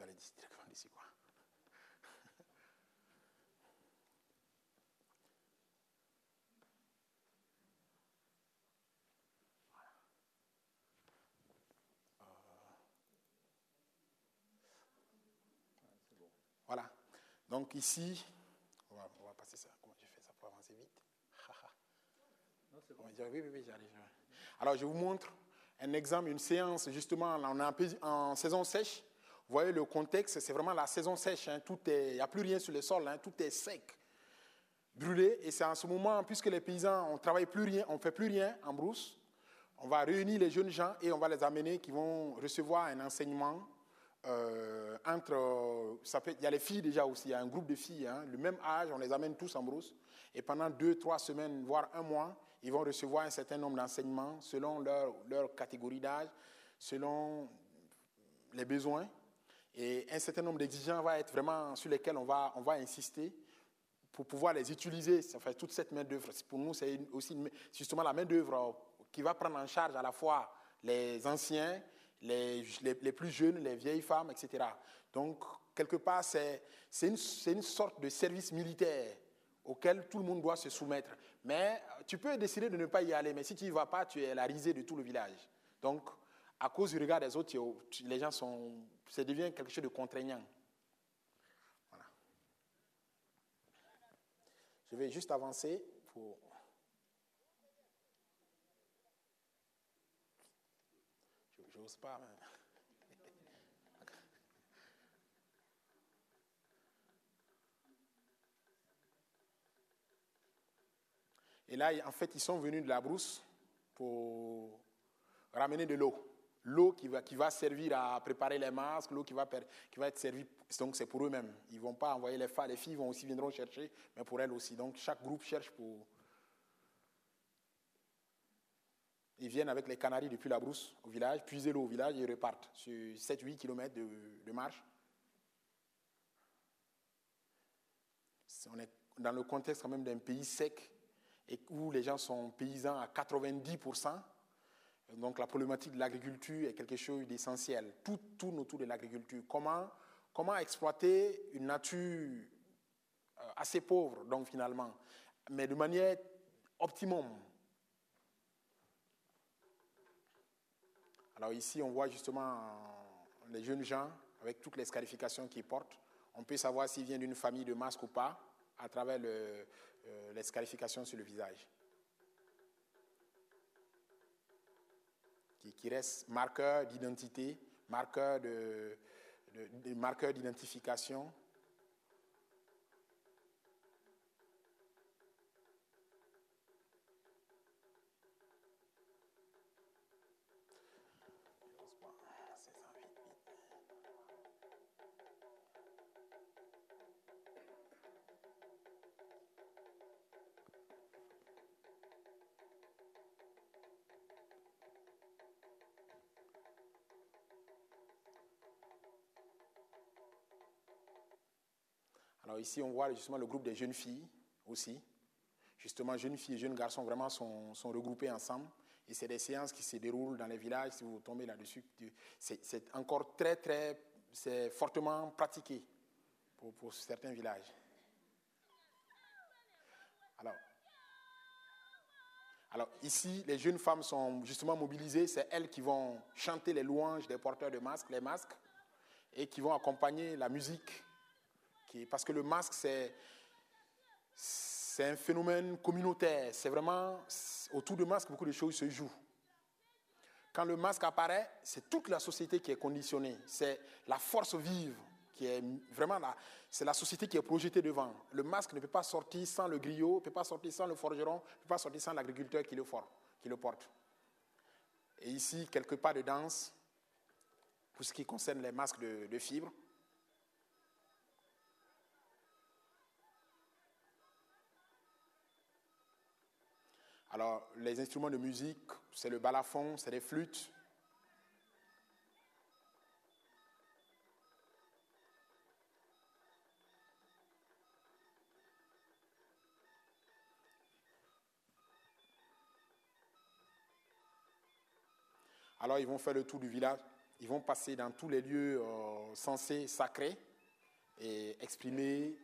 allez directement d'ici, quoi. Voilà. Donc ici, on va, on va, passer ça. Comment je fais ça pour avancer vite? Non, bon. Oui, oui, oui, j'arrive. Alors je vous montre un exemple, une séance, justement, on est en saison sèche. Vous voyez le contexte, c'est vraiment la saison sèche. Hein. tout il n'y a plus rien sur le sol, hein. tout est sec, brûlé. Et c'est en ce moment, puisque les paysans, on travaille plus rien, on fait plus rien en brousse, on va réunir les jeunes gens et on va les amener qui vont recevoir un enseignement euh, entre. Ça il y a les filles déjà aussi, il y a un groupe de filles, hein. le même âge, on les amène tous en brousse. Et pendant deux, trois semaines, voire un mois, ils vont recevoir un certain nombre d'enseignements selon leur, catégorie d'âge, selon les besoins. Et un certain nombre d'exigences va être vraiment sur lesquels on va, on va insister pour pouvoir les utiliser. Enfin, toute cette main-d'œuvre, pour nous, c'est aussi justement la main-d'œuvre qui va prendre en charge à la fois les anciens, les, les, plus jeunes, les vieilles femmes, etc. Donc, quelque part, c'est une, une sorte de service militaire auquel tout le monde doit se soumettre. Mais tu peux décider de ne pas y aller, mais si tu n'y vas pas, tu es la risée de tout le village. Donc, à cause du regard des autres, les gens sont ça devient quelque chose de contraignant. Voilà. Je vais juste avancer pour... Je Et là, en fait, ils sont venus de la brousse pour ramener de l'eau l'eau qui va, qui va servir à préparer les masques, l'eau qui va, qui va être servie, donc c'est pour eux-mêmes. Ils ne vont pas envoyer les femmes, les filles vont aussi viendront chercher, mais pour elles aussi. Donc chaque groupe cherche pour... Ils viennent avec les canaris depuis la brousse au village, puiser l'eau au village et ils repartent sur 7-8 km de, de marche. On est dans le contexte quand même d'un pays sec et où les gens sont paysans à 90%. Donc la problématique de l'agriculture est quelque chose d'essentiel. Tout tourne autour de l'agriculture. Comment, comment exploiter une nature euh, assez pauvre, donc finalement, mais de manière optimum. Alors ici, on voit justement les jeunes gens avec toutes les scarifications qu'ils portent. On peut savoir s'ils viennent d'une famille de masques ou pas à travers euh, les scarifications sur le visage. qui, reste marqueur d'identité, marqueur de, marqueur d'identification ici, on voit justement le groupe des jeunes filles aussi. Justement, jeunes filles et jeunes garçons vraiment sont, sont regroupés ensemble. Et c'est des séances qui se déroulent dans les villages. Si vous tombez là-dessus, c'est encore très, très, c'est fortement pratiqué pour, pour certains villages. Alors, alors ici, les jeunes femmes sont justement mobilisées. C'est elles qui vont chanter les louanges des porteurs de masques, les masques, et qui vont accompagner la musique parce que le masque, c'est, un phénomène communautaire. C'est vraiment autour du masque, beaucoup de choses se jouent. Quand le masque apparaît, c'est toute la société qui est conditionnée. C'est la force vive qui est vraiment là. C'est la société qui est projetée devant. Le masque ne peut pas sortir sans le griot, ne peut pas sortir sans le forgeron, ne peut pas sortir sans l'agriculteur qui le, qui le porte. Et ici, quelques pas de danse pour ce qui concerne les masques de, de fibres. Alors, les instruments de musique, c'est le balafon, c'est les flûtes. Alors, ils vont faire le tour du village. Ils vont passer dans tous les lieux euh, censés sacrés et exprimer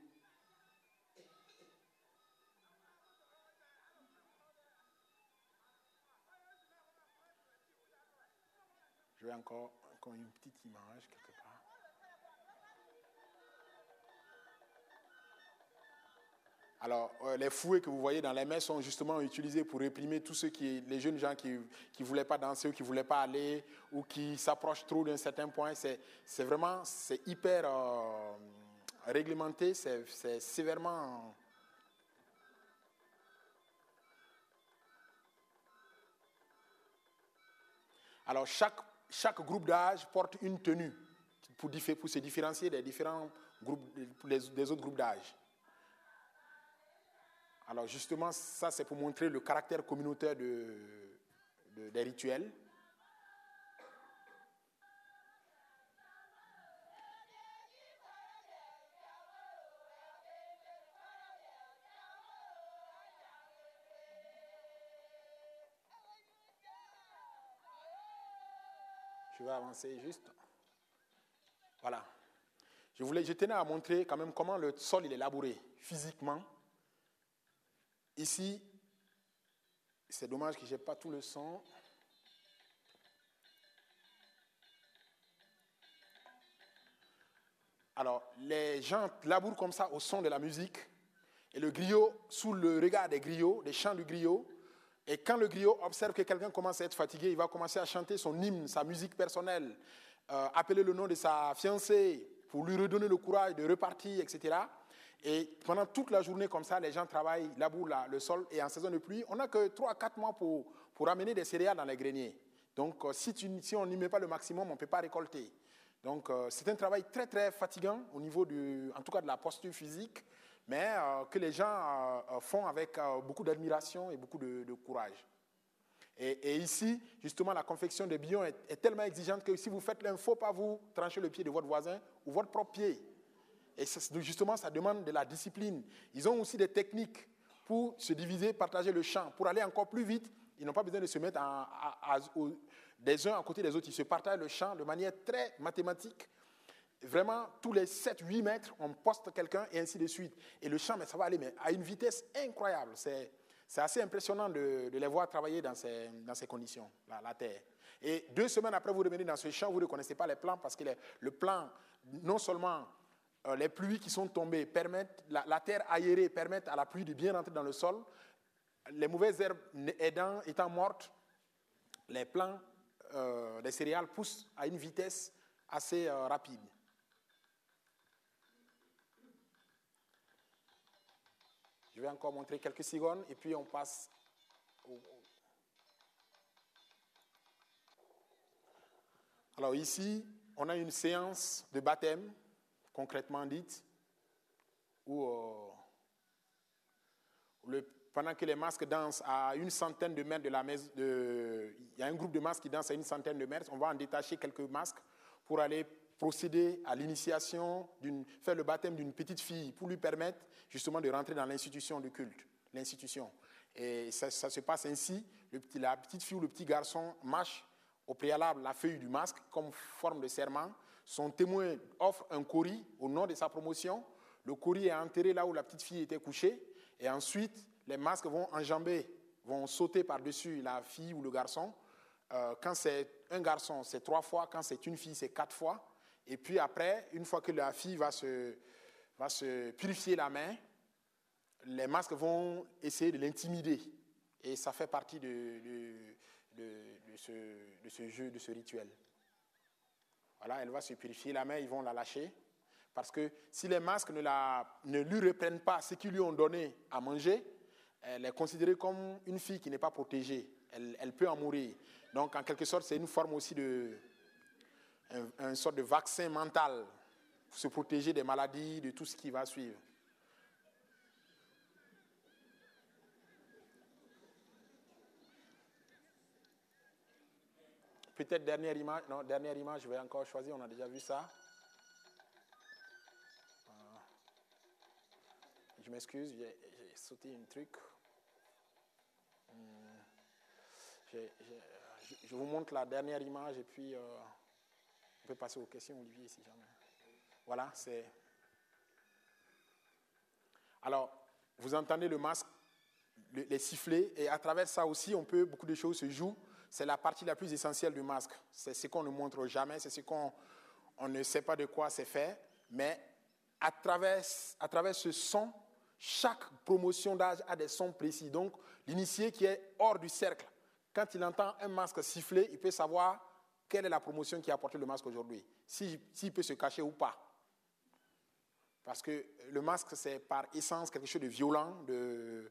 encore, encore une petite image quelque part. Alors, euh, les fouets que vous voyez dans les mains sont justement utilisés pour réprimer tous ceux qui, les jeunes gens qui ne voulaient pas danser ou qui ne voulaient pas aller ou qui s'approchent trop d'un certain point. C'est vraiment, c'est hyper euh, réglementé, c'est sévèrement... Alors, chaque chaque groupe d'âge porte une tenue pour, se différencier des différents groupes, des, autres groupes d'âge. Alors justement, ça c'est pour montrer le caractère communautaire de, des rituels. Avancer juste. Voilà. Je, voulais, je tenais à montrer quand même comment le sol il est labouré physiquement. Ici, c'est dommage que je n'ai pas tout le son. Alors, les gens labourent comme ça au son de la musique. Et le griot, sous le regard des griots, des chants du griot, et quand le griot observe que quelqu'un commence à être fatigué, il va commencer à chanter son hymne, sa musique personnelle, euh, appeler le nom de sa fiancée pour lui redonner le courage de repartir, etc. Et pendant toute la journée comme ça, les gens travaillent, labourent le sol. Et en saison de pluie, on n'a que 3 à 4 mois pour, pour amener des céréales dans les greniers. Donc euh, si, tu, si on n'y met pas le maximum, on ne peut pas récolter. Donc euh, c'est un travail très très fatigant au niveau du, en tout cas de la posture physique mais euh, que les gens euh, euh, font avec beaucoup d'admiration et beaucoup de, courage. Et, ici, justement, la confection des billons est, tellement exigeante que si vous faites il ne faut pas vous trancher le pied de votre voisin ou votre propre pied. Et justement, ça demande de la discipline. Ils ont aussi des techniques pour se diviser, partager le champ. Pour aller encore plus vite, ils n'ont pas besoin de se mettre des uns à côté des autres. Ils se partagent le champ de manière très mathématique Vraiment, tous les 7-8 mètres, on poste quelqu'un et ainsi de suite. Et le champ, mais ça va aller mais à une vitesse incroyable. C'est, assez impressionnant de, les voir travailler dans ces, dans ces conditions, la, terre. Et deux semaines après, vous revenez dans ce champ, vous ne reconnaissez pas les plans parce que le plan, non seulement euh, les pluies qui sont tombées permettent, la, terre aérée permet à la pluie de bien rentrer dans le sol. Les mauvaises herbes étant mortes, les plants, euh, les céréales poussent à une vitesse assez euh, rapide. Je vais encore montrer quelques secondes et puis on passe au... Alors ici, on a une séance de baptême, concrètement dite, où, euh, le, pendant que les masques dansent à une centaine de mètres de la maison, il y a un groupe de masques qui dansent à une centaine de mètres, on va en détacher quelques masques pour aller procéder à l'initiation, faire le baptême d'une petite fille pour lui permettre justement de rentrer dans l'institution du culte, l'institution. Et ça, se passe ainsi, la petite fille ou le petit garçon marche au préalable la feuille du masque comme forme de serment. Son témoin offre un cori au nom de sa promotion. Le cori est enterré là où la petite fille était couchée. Et ensuite, les masques vont enjamber, vont sauter par-dessus la fille ou le garçon. Euh, quand c'est un garçon, c'est trois fois. Quand c'est une fille, c'est quatre fois. Et puis après, une fois que la fille va se, va se purifier la main, les masques vont essayer de l'intimider. Et ça fait partie de, ce, jeu, de ce rituel. Voilà, elle va se purifier la main, ils vont la lâcher. Parce que si les masques ne, ne lui reprennent pas ce qu'ils lui ont donné à manger, elle est considérée comme une fille qui n'est pas protégée. Elle, peut en mourir. Donc, en quelque sorte, c'est une forme aussi de. Un, sorte de vaccin mental pour se protéger des maladies, de tout ce qui va suivre. Peut-être dernière image. Non, dernière image, je vais encore choisir. On a déjà vu ça. Je m'excuse, j'ai sauté un truc. Hmm. je vous montre la dernière image et puis euh, on peut passer aux questions, Olivier, si jamais. Voilà, c'est. Alors, vous entendez le masque, les sifflets, et à travers ça aussi, on peut, beaucoup de choses se jouent. C'est la partie la plus essentielle du masque. C'est ce qu'on ne montre jamais, c'est ce qu'on on ne sait pas de quoi c'est fait, mais à travers, à travers ce son, chaque promotion d'âge a des sons précis. Donc, l'initié qui est hors du cercle, quand il entend un masque siffler, il peut savoir quelle est la promotion qui a apporté le masque aujourd'hui, s'il peut se cacher ou pas. Parce que le masque, c'est par essence quelque chose de violent, de,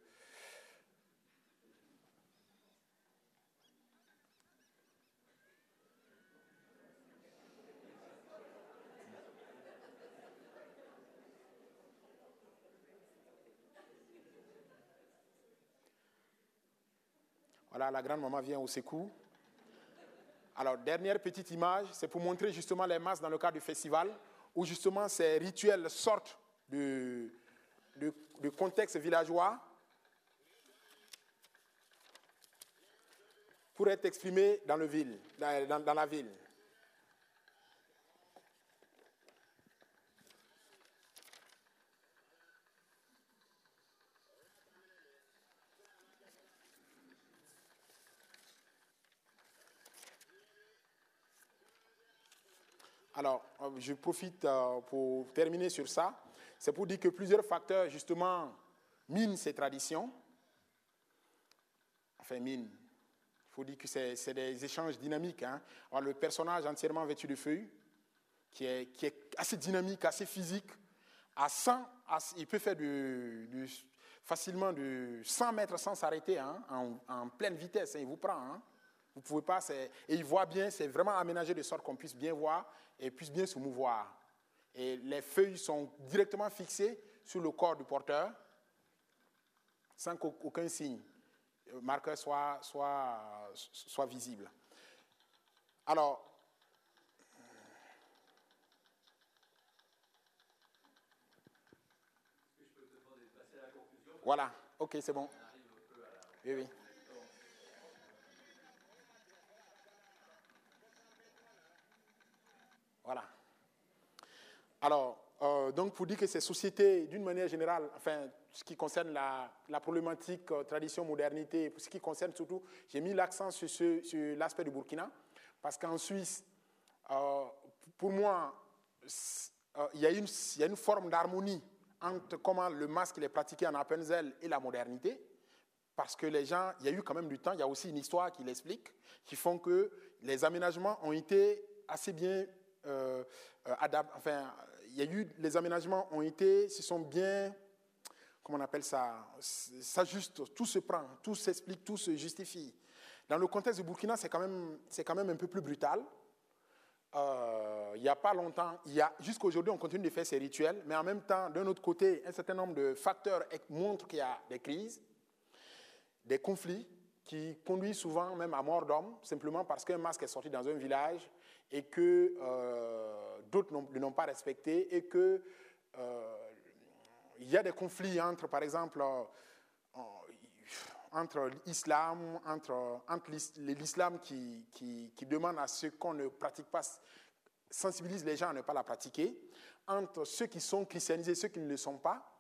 Voilà, la grande-maman vient au secours. Alors, dernière petite image, c'est pour montrer justement les masses dans le cadre du festival, où justement ces rituels sortent du, contexte villageois pour être exprimés dans, la ville. Alors, euh, je profite euh, pour terminer sur ça. C'est pour dire que plusieurs facteurs, justement, minent ces traditions. Enfin, minent. Il faut dire que c'est des échanges dynamiques. Hein. Le personnage entièrement vêtu de feuilles, qui est, assez dynamique, assez physique, à 100, il peut faire facilement de 100 mètres sans s'arrêter, hein, en, pleine vitesse. Hein, il vous prend. Vous pouvez pas, et il voit bien, c'est vraiment aménagé de sorte qu'on puisse bien voir et puisse bien se mouvoir. Et les feuilles sont directement fixées sur le corps du porteur sans qu'aucun signe, euh, marqueur soit, soit, soit visible. Alors, Voilà, ok, c'est bon. Oui, oui. Voilà. Alors, euh, donc pour dire que ces sociétés, d'une manière générale, enfin, ce qui concerne la, problématique euh, tradition-modernité, ce qui concerne surtout, j'ai mis l'accent sur, l'aspect du Burkina, parce qu'en Suisse, euh, pour moi, il y, a une, forme d'harmonie entre comment le masque est pratiqué en Appenzell et la modernité, parce que les gens, il y a eu quand même du temps, il y a aussi une histoire qui l'explique, qui font que les aménagements ont été assez bien il y a eu, les aménagements ont été, se sont bien, comment on appelle ça, juste, tout se prend, tout s'explique, tout se justifie. Dans le contexte du Burkina, c'est quand même, quand même un peu plus brutal. Euh, il n'y a pas longtemps, jusqu'à aujourd'hui, on continue de faire ces rituels, mais en même temps, d'un autre côté, un certain nombre de facteurs montrent qu'il y a des crises, des conflits qui conduisent souvent même à mort d'hommes, simplement parce qu'un masque est sorti dans un village et que euh, d'autres ne l'ont pas respecté et que euh, il y a des conflits entre, par exemple, euh, entre l'islam, entre, l'islam qui, demande à ce qu'on ne pratique pas, sensibilise les gens à ne pas la pratiquer, entre ceux qui sont christianisés et ceux qui ne le sont pas.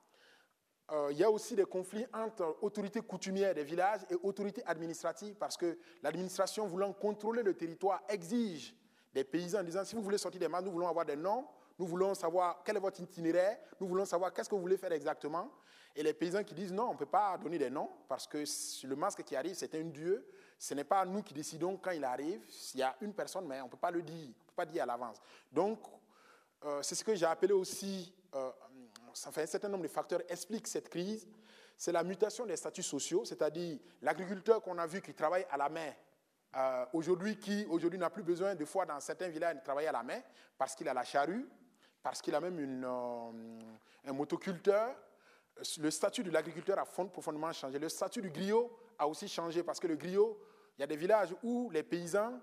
il y a aussi des conflits entre autorités coutumières des villages et autorités administratives, parce que l'administration voulant contrôler le territoire exige des paysans disant si vous voulez sortir des masques, nous voulons avoir des noms nous voulons savoir quel est votre itinéraire, nous voulons savoir qu'est-ce que vous voulez faire exactement. Et les paysans qui disent non, on ne peut pas donner des noms parce que le masque qui arrive, c'est un dieu. Ce n'est pas nous qui décidons quand il arrive. S'il y a une personne, mais on ne peut pas le dire, on ne peut pas dire à l'avance. Donc, euh, c'est ce que j'ai appelé aussi, euh, ça un certain nombre de facteurs expliquent cette crise. C'est la mutation des statuts sociaux, c'est-à-dire l'agriculteur qu'on a vu qui travaille à la main, euh, aujourd'hui qui aujourd'hui n'a plus besoin de fois dans certains villages de travailler à la main parce qu'il a la charrue, parce qu'il a même une, un motoculteur, le statut de l'agriculteur a profondément changé. Le statut du griot a aussi changé parce que le griot, il y a des villages où les paysans,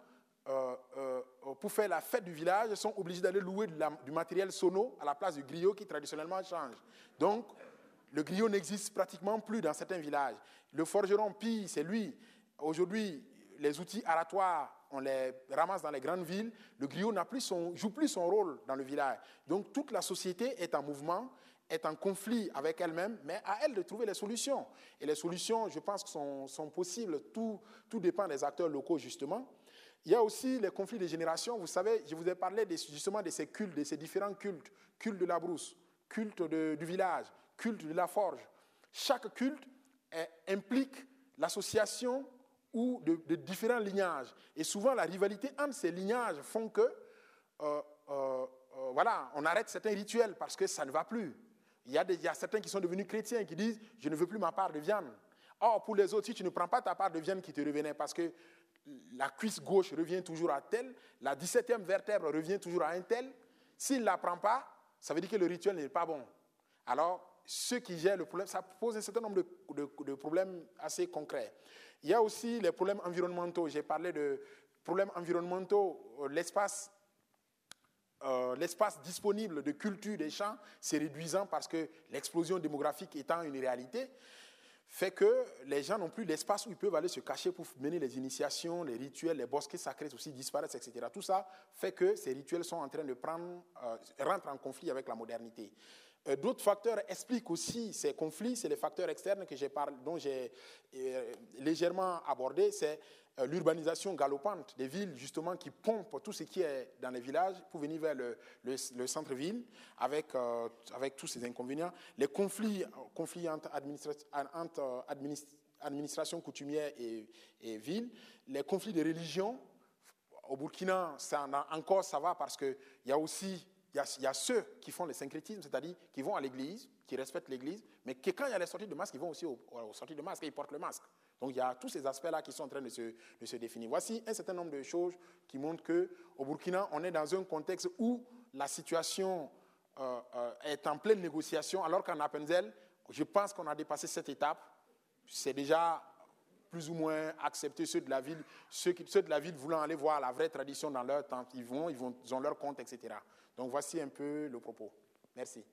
euh, euh, pour faire la fête du village, sont obligés d'aller louer du matériel sono à la place du griot qui traditionnellement change. Donc, le griot n'existe pratiquement plus dans certains villages. Le forgeron, pire, c'est lui. Aujourd'hui, les outils aratoires, on les ramasse dans les grandes villes. Le griot n'a plus son, joue plus son rôle dans le village. Donc, toute la société est en mouvement est en conflit avec elle-même, mais à elle de trouver les solutions. Et les solutions, je pense, sont, sont possibles. Tout, tout dépend des acteurs locaux, justement. Il y a aussi les conflits de génération. Vous savez, je vous ai parlé justement de ces cultes, de ces différents cultes. Culte de la brousse, culte du village, culte de la forge. Chaque culte implique l'association ou de, différents lignages. Et souvent, la rivalité entre ces lignages font que, euh, euh, euh, voilà, on arrête certains rituels parce que ça ne va plus. Il y, a certains qui sont devenus chrétiens qui disent Je ne veux plus ma part de viande. Or, pour les autres, si tu ne prends pas ta part de viande qui te revenait, parce que la cuisse gauche revient toujours à tel, la 17e vertèbre revient toujours à un tel, s'il ne la prend pas, ça veut dire que le rituel n'est pas bon. Alors, ceux qui gèrent le problème, ça pose un certain nombre de, problèmes assez concrets. Il y a aussi les problèmes environnementaux. J'ai parlé de problèmes environnementaux. Euh, l'espace euh, l'espace disponible de culture des champs s'est réduisant parce que l'explosion démographique étant une réalité, fait que les gens n'ont plus l'espace où ils peuvent aller se cacher pour mener les initiations, les rituels, les bosquets sacrés aussi disparaissent, etc. Tout ça fait que ces rituels sont en train de prendre, euh, en conflit avec la modernité. Euh, d'autres facteurs expliquent aussi ces conflits, c'est les facteurs externes dont j'ai légèrement abordé, c'est euh, l'urbanisation galopante des villes, justement, qui pompe tout ce qui est dans les villages pour venir vers le, centre-ville, avec, euh, avec tous ces inconvénients. Les conflits, conflits entre, administration coutumière et, et, ville, les conflits de religion. Au Burkina, encore ça va parce qu'il y a aussi il y, a, ceux qui font le syncrétisme, c'est-à-dire qui vont à l'église, qui respectent l'église, mais quand il y a les sorties de masque, ils vont aussi aux, sorties de masque et ils portent le masque. Donc il y a tous ces aspects-là qui sont en train de se, définir. Voici un certain nombre de choses qui montrent qu'au Burkina, on est dans un contexte où la situation euh, euh, est en pleine négociation, alors qu'en Appenzell, je pense qu'on a dépassé cette étape. C'est déjà plus ou moins accepté ceux de la ville, ceux de la ville voulant aller voir la vraie tradition dans leur temps, ils vont, ils vont, ils ont leur compte, etc. Donc voici un peu le propos. Merci.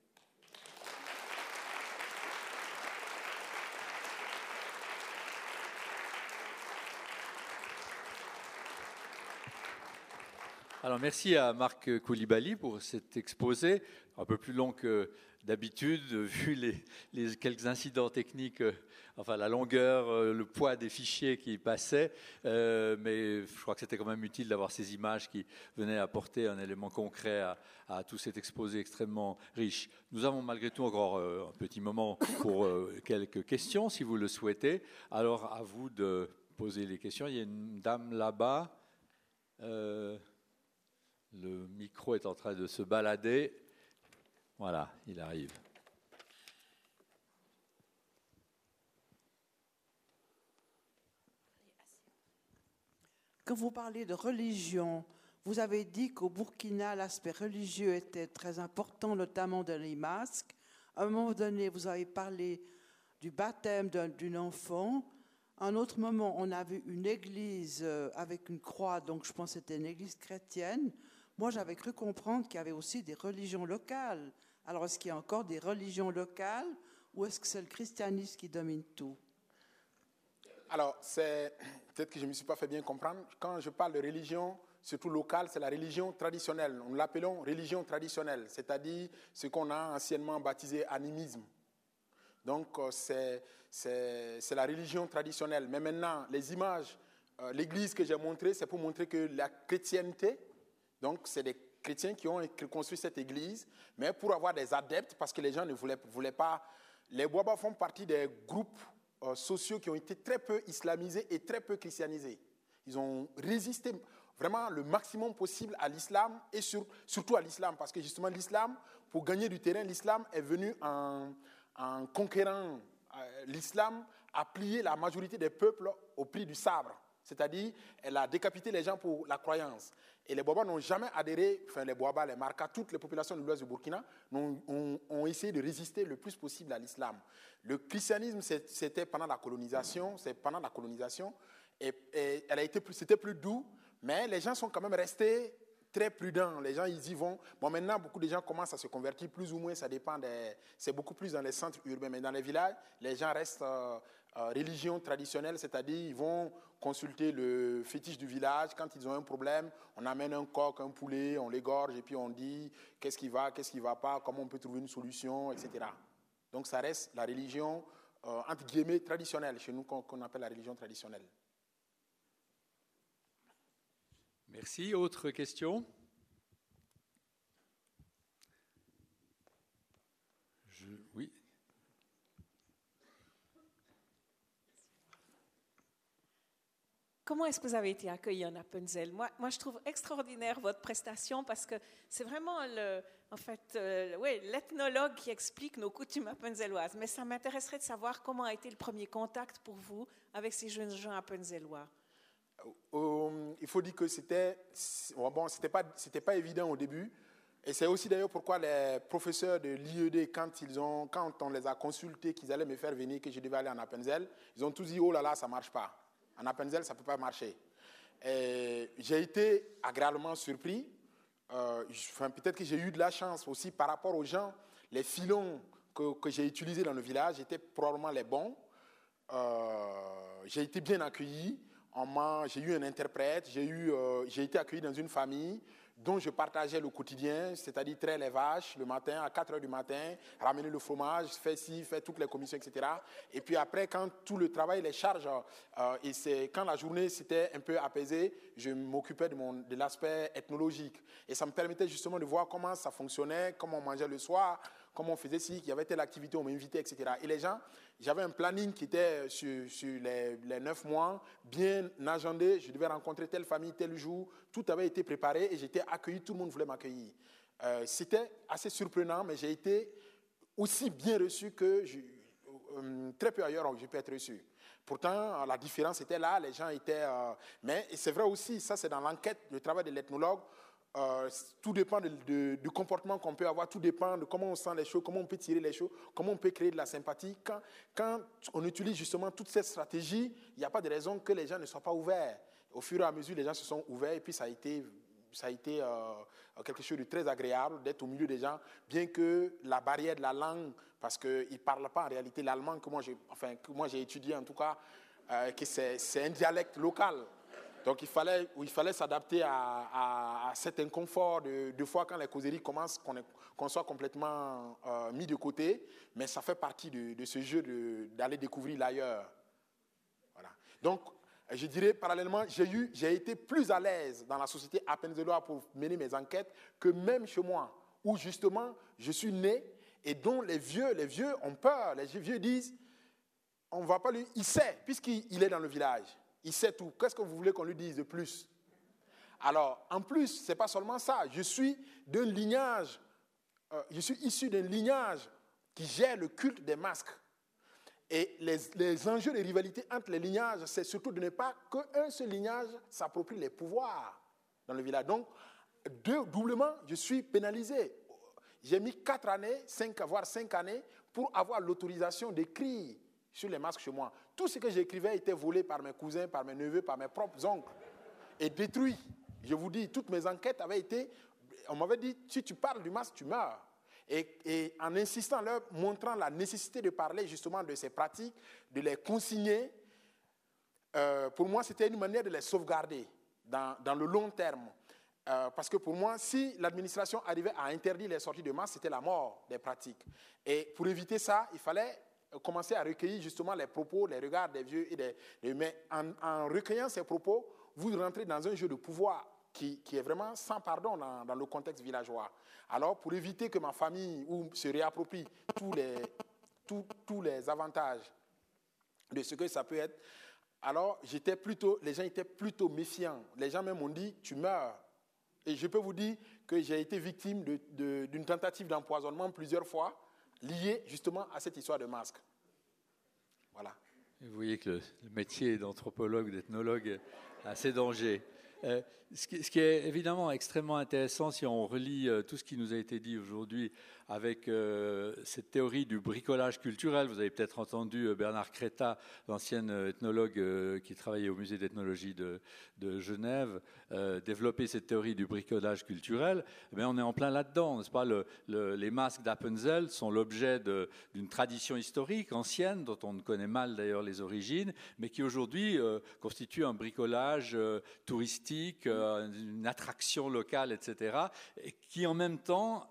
Alors merci à Marc Koulibaly pour cet exposé, un peu plus long que d'habitude, vu les, quelques incidents techniques, euh, enfin la longueur, euh, le poids des fichiers qui passaient, euh, mais je crois que c'était quand même utile d'avoir ces images qui venaient apporter un élément concret à, tout cet exposé extrêmement riche. Nous avons malgré tout encore un petit moment pour quelques questions, si vous le souhaitez. Alors à vous de poser les questions. Il y a une dame là-bas. Le micro est en train de se balader. Voilà, il arrive. Quand vous parlez de religion, vous avez dit qu'au Burkina, l'aspect religieux était très important, notamment dans les masques. À un moment donné, vous avez parlé du baptême d'un enfant. À un autre moment, on a vu une église euh, avec une croix, donc je pense que c'était une église chrétienne. Moi, j'avais cru comprendre qu'il y avait aussi des religions locales. Alors, est-ce qu'il y a encore des religions locales ou est-ce que c'est le christianisme qui domine tout? Alors, c'est peut-être que je ne me suis pas fait bien comprendre. Quand je parle de religion, surtout locale, c'est la religion traditionnelle. Nous l'appelons religion traditionnelle, c'est-à-dire ce qu'on a anciennement baptisé animisme. Donc, euh, c'est la religion traditionnelle. Mais maintenant, les images, euh, l'église que j'ai montrée, c'est pour montrer que la chrétienté, donc, c'est des chrétiens qui ont construit cette église, mais pour avoir des adeptes, parce que les gens ne voulaient, pas. Les Boaba font partie des groupes euh, sociaux qui ont été très peu islamisés et très peu christianisés. Ils ont résisté vraiment le maximum possible à l'islam et surtout à l'islam, parce que justement l'islam, pour gagner du terrain, l'islam est venu en, en conquérant euh, l'islam, a plié la majorité des peuples au prix du sabre. C'est-à-dire, elle a décapité les gens pour la croyance. Et les Boabas n'ont jamais adhéré, enfin les Boabas, les Marcas, toutes les populations de l'ouest du Burkina ont, essayé de résister le plus possible à l'islam. Le christianisme, c'était pendant la colonisation, c'est pendant la colonisation, et, elle a été c'était plus doux, mais les gens sont quand même restés très prudents. Les gens, ils y vont. Bon, maintenant, beaucoup de gens commencent à se convertir, plus ou moins, ça dépend. C'est beaucoup plus dans les centres urbains, mais dans les villages, les gens restent euh, religion traditionnelle, c'est-à-dire ils vont consulter le fétiche du village. Quand ils ont un problème, on amène un coq, un poulet, on l'égorge et puis on dit qu'est-ce qui va, qu'est-ce qui ne va pas, comment on peut trouver une solution, etc. Donc ça reste la religion, euh, entre guillemets, traditionnelle, chez nous qu'on appelle la religion traditionnelle. Merci. Autre question Oui. Comment est-ce que vous avez été accueilli en Appenzell? Moi, moi, je trouve extraordinaire votre prestation parce que c'est vraiment le, en fait, euh, ouais, l'ethnologue qui explique nos coutumes appenzelloises. Mais ça m'intéresserait de savoir comment a été le premier contact pour vous avec ces jeunes gens appenzellois. Euh, euh, il faut dire que c'était bon, c'était pas c'était pas évident au début. Et c'est aussi d'ailleurs pourquoi les professeurs de l'IED, quand, ils ont, quand on les a consultés qu'ils allaient me faire venir, que je devais aller en Appenzell, ils ont tous dit Oh là là, ça ne marche pas. En Appenzell, ça ne peut pas marcher. J'ai été agréablement surpris. Euh, Peut-être que j'ai eu de la chance aussi par rapport aux gens. Les filons que, j'ai utilisés dans le village étaient probablement les bons. Euh, j'ai été bien accueilli. J'ai eu un interprète, j'ai euh, été accueilli dans une famille dont je partageais le quotidien, c'est-à-dire traire les vaches le matin, à 4 heures du matin, ramener le fromage, faire ci, faire toutes les commissions, etc. Et puis après, quand tout le travail, les charges, euh, et c'est quand la journée s'était un peu apaisée, je m'occupais de, de l'aspect ethnologique. Et ça me permettait justement de voir comment ça fonctionnait, comment on mangeait le soir, comment on faisait ci, qu'il y avait telle activité, on m'invitait, etc. Et les gens, j'avais un planning qui était sur, les, neuf mois, bien agendé. Je devais rencontrer telle famille, tel jour. Tout avait été préparé et j'étais accueilli. Tout le monde voulait m'accueillir. Euh, c'était assez surprenant, mais j'ai été aussi bien reçu que euh, très peu ailleurs j'ai pu être reçu. Pourtant, la différence était là, les gens étaient... Euh, mais c'est vrai aussi, ça c'est dans l'enquête, le travail de l'ethnologue, euh, tout dépend du comportement qu'on peut avoir, tout dépend de comment on sent les choses, comment on peut tirer les choses, comment on peut créer de la sympathie. Quand, on utilise justement toute cette stratégie, il n'y a pas de raison que les gens ne soient pas ouverts. Au fur et à mesure, les gens se sont ouverts et puis ça a été, ça a été euh, quelque chose de très agréable d'être au milieu des gens, bien que la barrière de la langue, parce qu'ils ne parlent pas en réalité l'allemand que moi j'ai étudié en tout cas, euh, que c'est un dialecte local. Donc il fallait, il fallait s'adapter à, cet inconfort de, fois quand les causeries commencent, qu'on soit complètement euh, mis de côté, mais ça fait partie de, ce jeu d'aller découvrir l'ailleurs. Voilà. Donc je dirais parallèlement, j'ai été plus à l'aise dans la société appenzelloise pour mener mes enquêtes que même chez moi, où justement je suis né et dont les vieux, les vieux ont peur. Les vieux disent, on va pas lui, il sait puisqu'il est dans le village. Il sait tout. Qu'est-ce que vous voulez qu'on lui dise de plus? Alors, en plus, ce n'est pas seulement ça. Je suis d'un lignage, euh, je suis issu d'un lignage qui gère le culte des masques. Et les, enjeux de rivalité entre les lignages, c'est surtout de ne pas qu'un seul lignage s'approprie les pouvoirs dans le village. Donc, deux, doublement, je suis pénalisé. J'ai mis quatre années, cinq, voire cinq années, pour avoir l'autorisation d'écrire sur les masques chez moi. Tout ce que j'écrivais était volé par mes cousins, par mes neveux, par mes propres oncles et détruit. Je vous dis, toutes mes enquêtes avaient été. On m'avait dit, si tu parles du masque, tu meurs. Et, en insistant, leur montrant la nécessité de parler justement de ces pratiques, de les consigner, euh, pour moi, c'était une manière de les sauvegarder dans, le long terme. Euh, parce que pour moi, si l'administration arrivait à interdire les sorties de masques, c'était la mort des pratiques. Et pour éviter ça, il fallait commencer à recueillir justement les propos, les regards des vieux et des... Mais en, recueillant ces propos, vous rentrez dans un jeu de pouvoir qui, est vraiment sans pardon dans, le contexte villageois. Alors, pour éviter que ma famille se réapproprie tous les, tous, les avantages de ce que ça peut être, alors j'étais plutôt, les gens étaient plutôt méfiants. Les gens même m'ont dit, tu meurs. Et je peux vous dire que j'ai été victime d'une tentative d'empoisonnement plusieurs fois, liée justement à cette histoire de masque. Voilà. Vous voyez que le, métier d'anthropologue, d'ethnologue a ses dangers. Euh, ce, qui, est évidemment extrêmement intéressant si on relit euh, tout ce qui nous a été dit aujourd'hui avec euh, cette théorie du bricolage culturel. Vous avez peut-être entendu euh, Bernard Créta, l'ancien ethnologue qui travaillait au musée d'ethnologie de, Genève, développer cette théorie du bricolage culturel. Mais eh on est en plein là-dedans, n'est-ce pas? Les masques d'Appenzell sont l'objet d'une tradition historique ancienne, dont on ne connaît mal d'ailleurs les origines, mais qui aujourd'hui constitue un bricolage touristique, une attraction locale, etc., et qui en même temps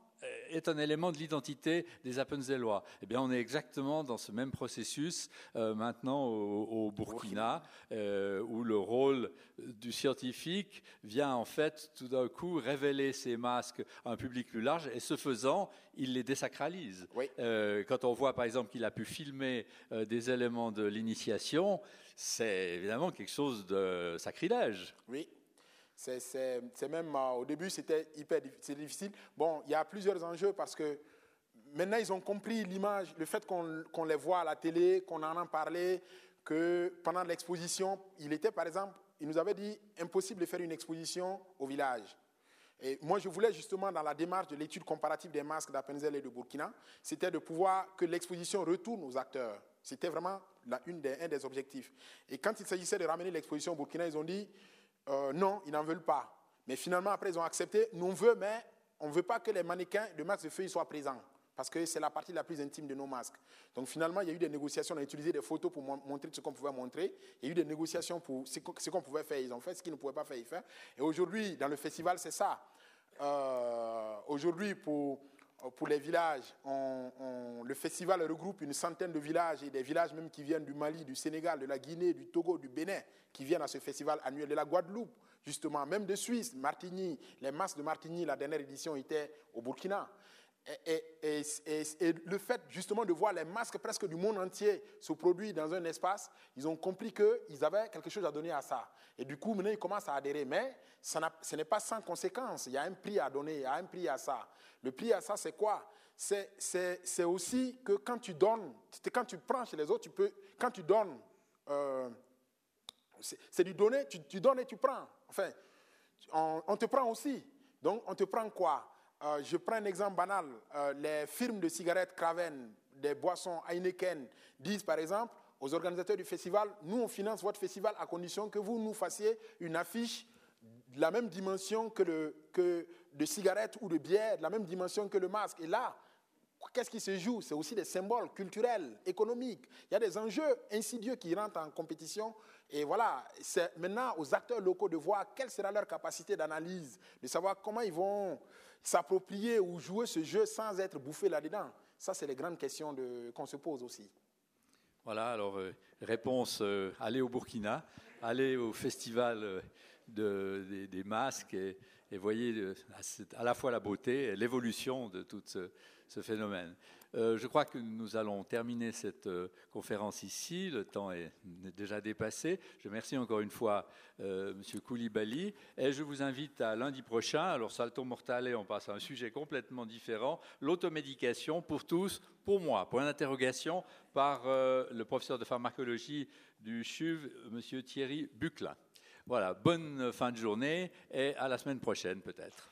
est un élément de l'identité des Appenzellois. Eh bien, on est exactement dans ce même processus euh, maintenant au, Burkina, euh, où le rôle du scientifique vient en fait tout d'un coup révéler ces masques à un public plus large, et ce faisant, il les désacralise. Euh, quand on voit par exemple qu'il a pu filmer des éléments de l'initiation, c'est évidemment quelque chose de sacrilège. Oui. C'est même, euh, au début, c'était hyper difficile. Bon, il y a plusieurs enjeux parce que maintenant, ils ont compris l'image, le fait qu'on les voit à la télé, qu'on en a parlé, que pendant l'exposition, il était, par exemple, il nous avait dit impossible de faire une exposition au village. Et moi, je voulais justement, dans la démarche de l'étude comparative des masques d'Appenzell et de Burkina, c'était de pouvoir que l'exposition retourne aux acteurs. C'était vraiment la, une des, un des objectifs. Et quand il s'agissait de ramener l'exposition au Burkina, ils ont dit euh, non, ils n'en veulent pas. Mais finalement, après, ils ont accepté, nous on veut, mais on ne veut pas que les mannequins de masques de feuilles soient présents. Parce que c'est la partie la plus intime de nos masques. Donc finalement, il y a eu des négociations. On a utilisé des photos pour montrer ce qu'on pouvait montrer. Il y a eu des négociations pour ce qu'on pouvait faire. Ils ont fait ce qu'ils ne pouvaient pas faire. Et aujourd'hui, dans le festival, c'est ça. Euh, aujourd'hui, pour, pour les villages, le festival regroupe une centaine de villages et des villages même qui viennent du Mali, du Sénégal, de la Guinée, du Togo, du Bénin, qui viennent à ce festival annuel de la Guadeloupe, justement, même de Suisse, Martigny. Les masques de Martigny, la dernière édition était au Burkina. Et, le fait justement de voir les masques presque du monde entier se produire dans un espace, ils ont compris qu'ils avaient quelque chose à donner à ça. Et du coup, maintenant, ils commencent à adhérer. Mais ça ce n'est pas sans conséquence. Il y a un prix à donner, il y a un prix à ça. Le prix à ça, c'est quoi? C'est aussi que quand tu donnes, quand tu prends chez les autres, tu peux, quand tu donnes, euh, c'est du donner, tu, donnes et tu prends. Enfin, on, te prend aussi. Donc, on te prend quoi? Euh, Je prends un exemple banal. Euh, les firmes de cigarettes Craven, des boissons Heineken, disent par exemple aux organisateurs du festival, nous, on finance votre festival à condition que vous nous fassiez une affiche de la même dimension que, le, de cigarettes ou de bière, de la même dimension que le masque. Et là, qu'est-ce qui se joue? C'est aussi des symboles culturels, économiques. Il y a des enjeux insidieux qui rentrent en compétition. Et voilà, c'est maintenant aux acteurs locaux de voir quelle sera leur capacité d'analyse, de savoir comment ils vont s'approprier ou jouer ce jeu sans être bouffés là-dedans. Ça, c'est les grandes questions qu'on se pose aussi. Voilà, alors euh, réponse, euh, aller au Burkina, aller au festival euh, de, des, masques et, voyez à la fois la beauté et l'évolution de tout ce, phénomène. Euh, je crois que nous allons terminer cette euh, conférence ici. Le temps est, déjà dépassé. Je remercie encore une fois euh, M. Koulibaly et je vous invite à lundi prochain. Alors, Salto Mortale, on passe à un sujet complètement différent l'automédication pour tous, pour moi. Point d'interrogation par le professeur de pharmacologie du CHUV, M. Thierry Buclin. Voilà, bonne fin de journée et à la semaine prochaine peut-être.